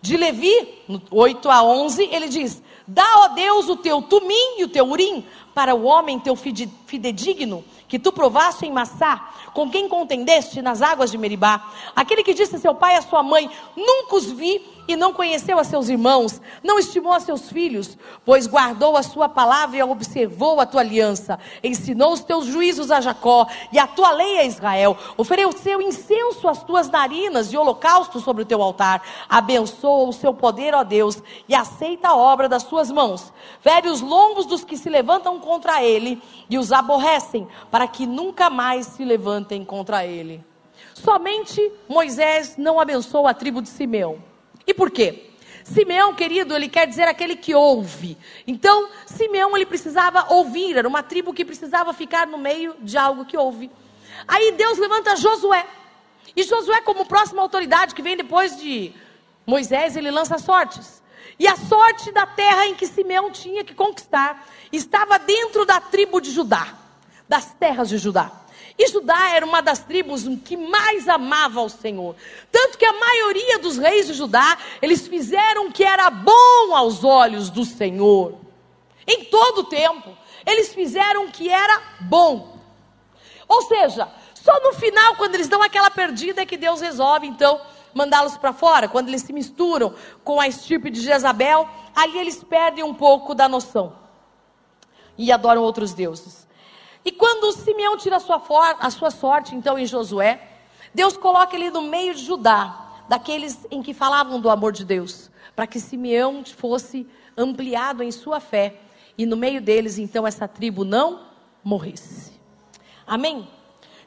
[SPEAKER 1] De Levi, 8 a 11, ele diz: Dá, ó Deus, o teu tumim e o teu urim para o homem teu fidedigno, que tu provaste em Massá, com quem contendeste nas águas de Meribá. Aquele que disse a seu pai e a sua mãe: Nunca os vi e não conheceu a seus irmãos, não estimou a seus filhos, pois guardou a sua palavra e observou a tua aliança, ensinou os teus juízos a Jacó e a tua lei a Israel, ofereceu incenso às tuas narinas e holocausto sobre o teu altar, abençoa o seu poder, ó Deus, e aceita a obra das suas mãos. Fere os lombos dos que se levantam contra ele e os aborrecem, para que nunca mais se levantem contra ele. Somente Moisés não abençoa a tribo de Simeão. E por quê? Simeão, querido, ele quer dizer aquele que ouve. Então, Simeão, ele precisava ouvir, era uma tribo que precisava ficar no meio de algo que ouve. Aí Deus levanta Josué. E Josué, como próxima autoridade que vem depois de Moisés, ele lança sortes. E a sorte da terra em que Simeão tinha que conquistar estava dentro da tribo de Judá, das terras de Judá. E Judá era uma das tribos que mais amava o Senhor. Tanto que a maioria dos reis de Judá, eles fizeram o que era bom aos olhos do Senhor. Em todo o tempo, eles fizeram o que era bom. Ou seja, só no final, quando eles dão aquela perdida, é que Deus resolve, então, mandá-los para fora. Quando eles se misturam com a estirpe de Jezabel, ali eles perdem um pouco da noção. E adoram outros deuses. E quando Simeão tira a sua, a sua sorte, então, em Josué, Deus coloca ele no meio de Judá, daqueles em que falavam do amor de Deus, para que Simeão fosse ampliado em sua fé, e no meio deles, então, essa tribo não morresse. Amém?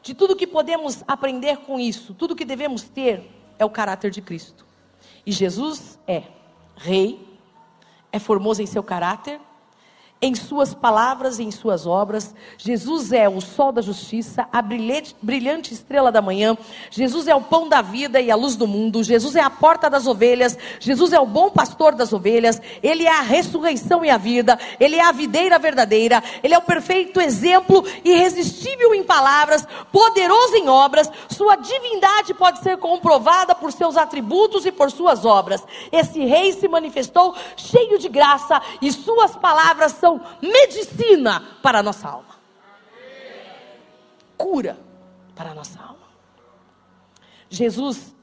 [SPEAKER 1] De tudo que podemos aprender com isso, tudo que devemos ter é o caráter de Cristo. E Jesus é rei, é formoso em seu caráter, em suas palavras e em suas obras. Jesus é o sol da justiça, a brilhante, estrela da manhã. Jesus é o pão da vida e a luz do mundo. Jesus é a porta das ovelhas. Jesus é o bom pastor das ovelhas. Ele é a ressurreição e a vida. Ele é a videira verdadeira. Ele é o perfeito exemplo, irresistível em palavras, poderoso em obras. Sua divindade pode ser comprovada por seus atributos e por suas obras. Esse rei se manifestou cheio de graça e suas palavras são medicina para a nossa alma. Cura para a nossa alma. Jesus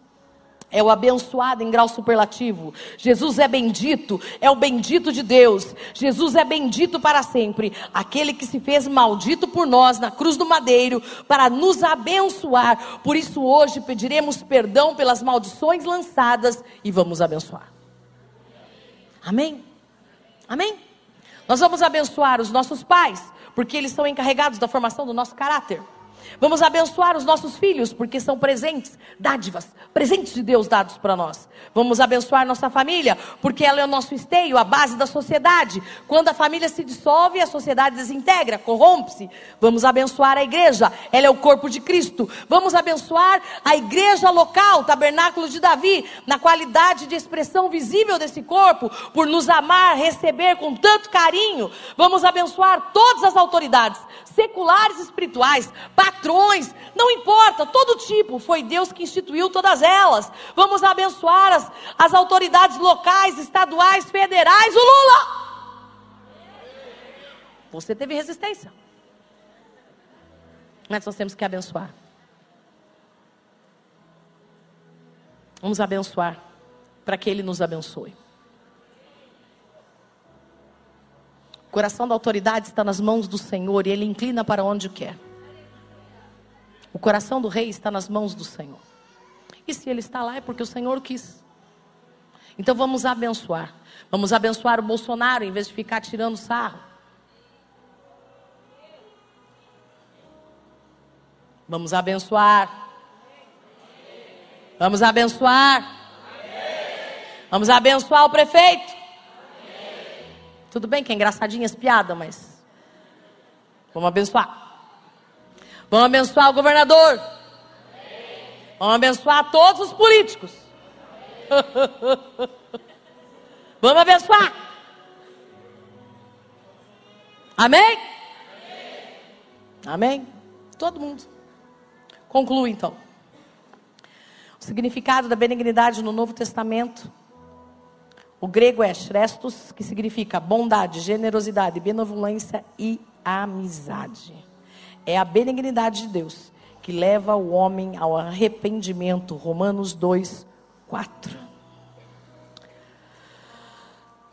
[SPEAKER 1] é o abençoado em grau superlativo. Jesus é bendito, é o bendito de Deus. Jesus é bendito para sempre. Aquele que se fez maldito por nós na cruz do madeiro para nos abençoar. Por isso hoje pediremos perdão pelas maldições lançadas e vamos abençoar. Amém? Amém? Nós vamos abençoar os nossos pais, porque eles são encarregados da formação do nosso caráter. Vamos abençoar os nossos filhos, porque são presentes, dádivas, presentes de Deus dados para nós. Vamos abençoar nossa família, porque ela é o nosso esteio, a base da sociedade. Quando a família se dissolve, a sociedade desintegra, corrompe-se. Vamos abençoar a igreja, ela é o corpo de Cristo. Vamos abençoar a igreja local, tabernáculo de Davi, na qualidade de expressão visível desse corpo, por nos amar, receber com tanto carinho. Vamos abençoar todas as autoridades, seculares e espirituais, patrões, não importa, todo tipo, foi Deus que instituiu todas elas. Vamos abençoar as, as autoridades locais, estaduais, federais, o Lula. Você teve resistência. Mas nós temos que abençoar. Vamos abençoar para que Ele nos abençoe. O coração da autoridade está nas mãos do Senhor e Ele inclina para onde quer. O coração do rei está nas mãos do Senhor. E se ele está lá é porque o Senhor quis. Então vamos abençoar. Vamos abençoar o Bolsonaro em vez de ficar tirando sarro. Vamos abençoar. Vamos abençoar. Vamos abençoar o prefeito. Tudo bem que é engraçadinha as piadas, mas vamos abençoar. Vamos abençoar o governador. Vamos abençoar todos os políticos. Vamos abençoar. Amém? Amém? Todo mundo. Conclui então. O significado da benignidade no Novo Testamento. O grego é chrestos, que significa bondade, generosidade, benevolência e amizade. É a benignidade de Deus que leva o homem ao arrependimento. Romanos 2, 4.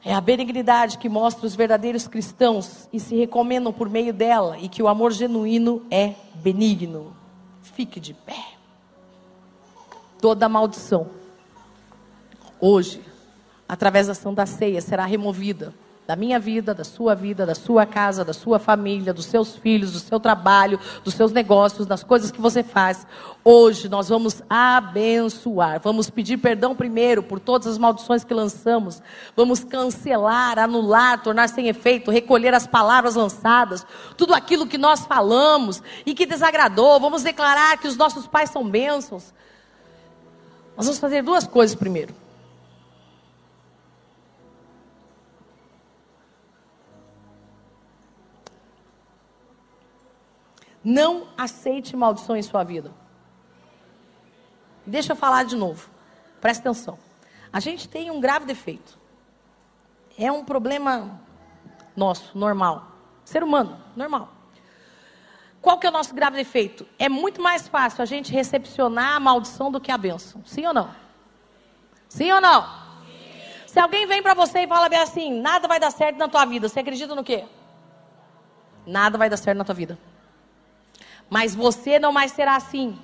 [SPEAKER 1] É a benignidade que mostra os verdadeiros cristãos e se recomendam por meio dela e que o amor genuíno é benigno. Fique de pé. Toda maldição, hoje, através da ação da ceia, será removida da minha vida, da sua vida, da sua casa, da sua família, dos seus filhos, do seu trabalho, dos seus negócios, das coisas que você faz. Hoje nós vamos abençoar, vamos pedir perdão primeiro por todas as maldições que lançamos, vamos cancelar, anular, tornar sem efeito, recolher as palavras lançadas, tudo aquilo que nós falamos e que desagradou. Vamos declarar que os nossos pais são bênçãos. Nós vamos fazer duas coisas primeiro. Não aceite maldição em sua vida. Deixa eu falar de novo. Presta atenção. A gente tem um grave defeito. É um problema nosso, normal. Ser humano, normal. Qual que é o nosso grave defeito? É muito mais fácil a gente recepcionar a maldição do que a bênção. Sim ou não? Sim ou não? Sim. Se alguém vem para você e fala bem assim, nada vai dar certo na tua vida, você acredita no quê? Nada vai dar certo na tua vida. Mas você não mais será assim.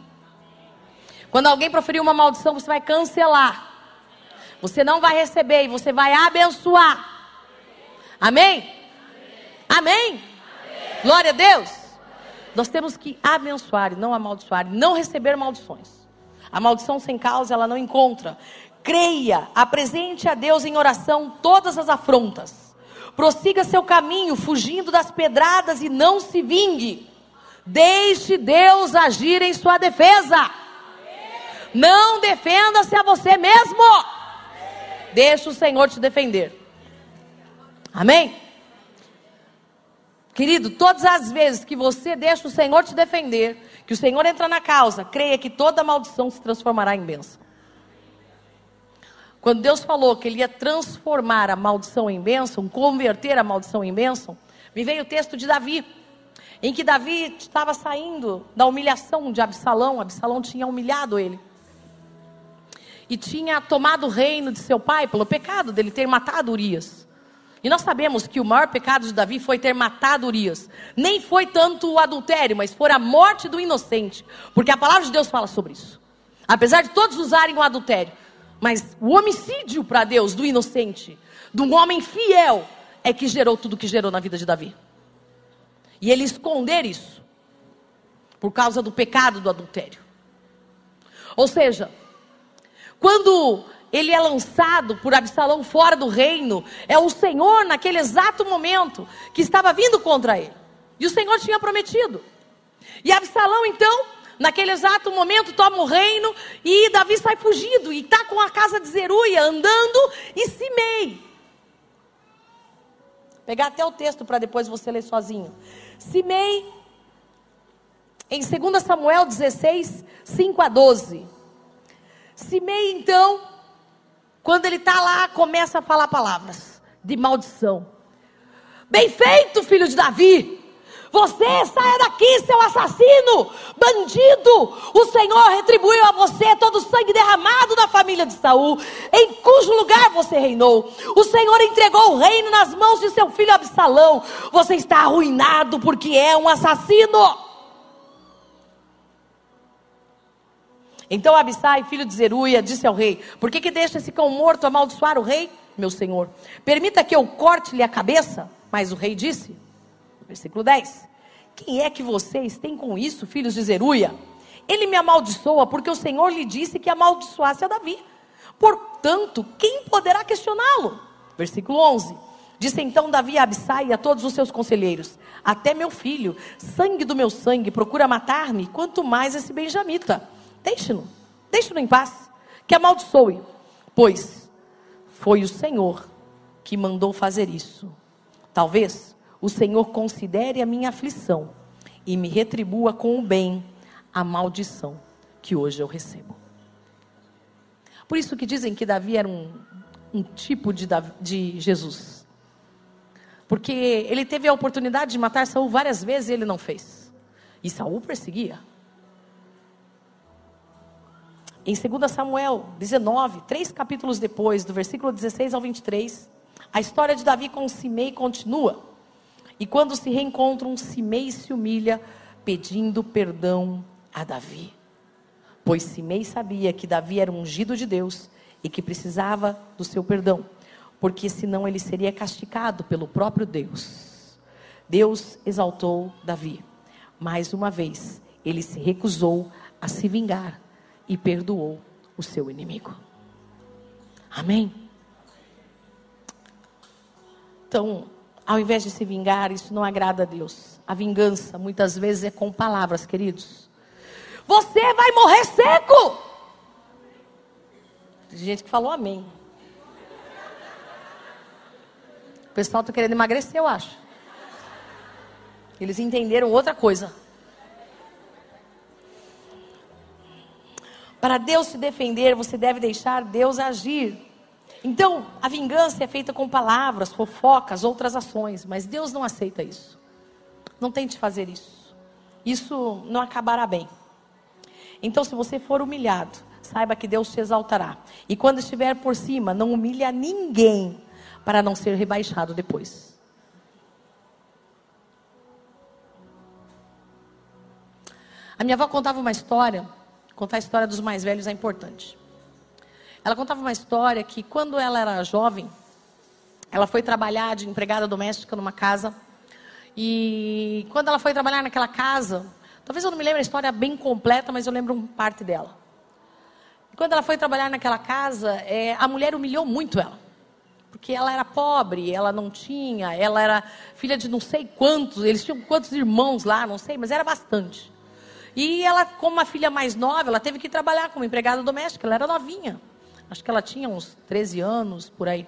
[SPEAKER 1] Quando alguém proferir uma maldição, você vai cancelar. Você não vai receber e você vai abençoar. Amém? Amém? Amém? Glória a Deus. Nós temos que abençoar e não amaldiçoar, não receber maldições. A maldição sem causa ela não encontra. Creia, apresente a Deus em oração todas as afrontas. Prossiga seu caminho, fugindo das pedradas e não se vingue. Deixe Deus agir em sua defesa. Não defenda-se a você mesmo. Deixe o Senhor te defender. Amém? Querido, todas as vezes que você deixa o Senhor te defender, que o Senhor entra na causa, creia que toda maldição se transformará em bênção. Quando Deus falou que Ele ia transformar a maldição em bênção, converter a maldição em bênção, me veio o texto de Davi, em que Davi estava saindo da humilhação de Absalão, Absalão tinha humilhado ele. E tinha tomado o reino de seu pai pelo pecado dele ter matado Urias. E nós sabemos que o maior pecado de Davi foi ter matado Urias. Nem foi tanto o adultério, mas foi a morte do inocente. Porque a palavra de Deus fala sobre isso. Apesar de todos usarem o adultério. Mas o homicídio para Deus do inocente, de um homem fiel, é que gerou tudo que gerou na vida de Davi. E ele esconder isso. Por causa do pecado do adultério. Ou seja, quando ele é lançado por Absalão fora do reino, é o Senhor naquele exato momento que estava vindo contra ele. E o Senhor tinha prometido. E Absalão, então, naquele exato momento, toma o reino e Davi sai fugido e está com a casa de Zeruia andando e Simei. Pegar até o texto para depois você ler sozinho. Simei, em 2 Samuel 16, 5 a 12. Simei, então, quando ele está lá, começa a falar palavras de maldição. Bem feito, filho de Davi. Você saia daqui, seu assassino, bandido. O Senhor retribuiu a você todo o sangue derramado da família de Saul, em cujo lugar você reinou. O Senhor entregou o reino nas mãos de seu filho Absalão. Você está arruinado porque é um assassino. Então Abissai, filho de Zeruia, disse ao rei: Por que, que deixa esse cão morto amaldiçoar o rei, meu senhor? Permita que eu corte-lhe a cabeça. Mas o rei disse, versículo 10: Quem é que vocês têm com isso, filhos de Zeruia? Ele me amaldiçoa porque o Senhor lhe disse que amaldiçoasse a Davi. Portanto, quem poderá questioná-lo? Versículo 11. Disse então Davi a Abissai e a todos os seus conselheiros: Até meu filho, sangue do meu sangue, procura matar-me, quanto mais esse benjamita. Deixe-no, deixe-no em paz, que amaldiçoe, pois foi o Senhor que mandou fazer isso. Talvez o Senhor considere a minha aflição e me retribua com o bem a maldição que hoje eu recebo. Por isso que dizem que Davi era um, um tipo de, de Jesus. Porque ele teve a oportunidade de matar Saul várias vezes e ele não fez. E Saul perseguia. Em 2 Samuel 19, três capítulos depois, do versículo 16 ao 23, a história de Davi com Simei continua. E quando se reencontram, Simei se humilha pedindo perdão a Davi. Pois Simei sabia que Davi era ungido de Deus e que precisava do seu perdão, porque senão ele seria castigado pelo próprio Deus. Deus exaltou Davi. Mais uma vez, ele se recusou a se vingar e perdoou o seu inimigo. Amém? Então, ao invés de se vingar, isso não agrada a Deus. A vingança muitas vezes é com palavras, queridos. Você vai morrer seco. Tem gente que falou amém. O pessoal está querendo emagrecer, eu acho. Eles entenderam outra coisa. Para Deus se defender, você deve deixar Deus agir. Então, a vingança é feita com palavras, fofocas, outras ações, mas Deus não aceita isso. Não tente fazer isso. Isso não acabará bem. Então, se você for humilhado, saiba que Deus te exaltará. E quando estiver por cima, não humilhe a ninguém para não ser rebaixado depois. A minha avó contava uma história, contar a história dos mais velhos é importante. Ela contava uma história que quando ela era jovem, ela foi trabalhar de empregada doméstica numa casa. E quando ela foi trabalhar naquela casa, talvez eu não me lembre a história bem completa, mas eu lembro parte dela. quando ela foi trabalhar naquela casa, é, a mulher humilhou muito ela. Porque ela era pobre, ela não tinha, ela era filha de não sei quantos, eles tinham quantos irmãos lá, não sei, mas era bastante. E ela, como uma filha mais nova, ela teve que trabalhar como empregada doméstica, ela era novinha. Acho que ela tinha uns 13 anos, por aí.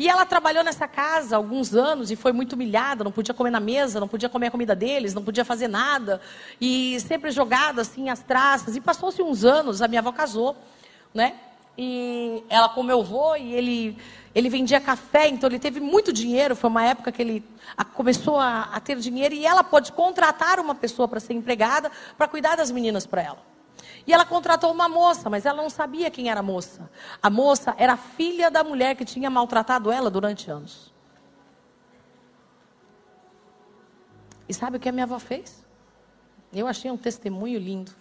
[SPEAKER 1] E ela trabalhou nessa casa alguns anos e foi muito humilhada, não podia comer na mesa, não podia comer a comida deles, não podia fazer nada. E sempre jogada assim as traças. E passou-se uns anos, a minha avó casou, né? E ela com meu avô e ele, ele vendia café, então ele teve muito dinheiro. Foi uma época que ele começou a, a ter dinheiro e ela pôde contratar uma pessoa para ser empregada, para cuidar das meninas para ela. E ela contratou uma moça, mas ela não sabia quem era a moça. A moça era filha da mulher que tinha maltratado ela durante anos. E sabe o que a minha avó fez? Eu achei um testemunho lindo.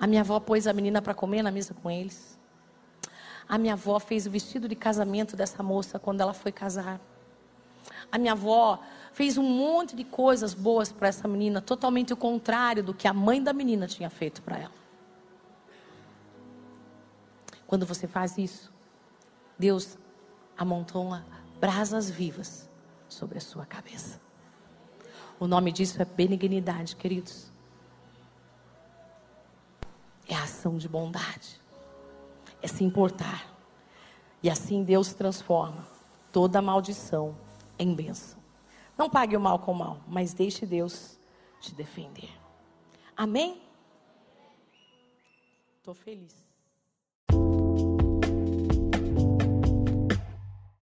[SPEAKER 1] A minha avó pôs a menina para comer na mesa com eles. A minha avó fez o vestido de casamento dessa moça quando ela foi casar. A minha avó fez um monte de coisas boas para essa menina, totalmente o contrário do que a mãe da menina tinha feito para ela. Quando você faz isso, Deus amontoa brasas vivas sobre a sua cabeça. O nome disso é benignidade, queridos. É ação de bondade. É se importar. E assim Deus transforma toda maldição em bênção. Não pague o mal com o mal, mas deixe Deus te defender. Amém? Estou feliz.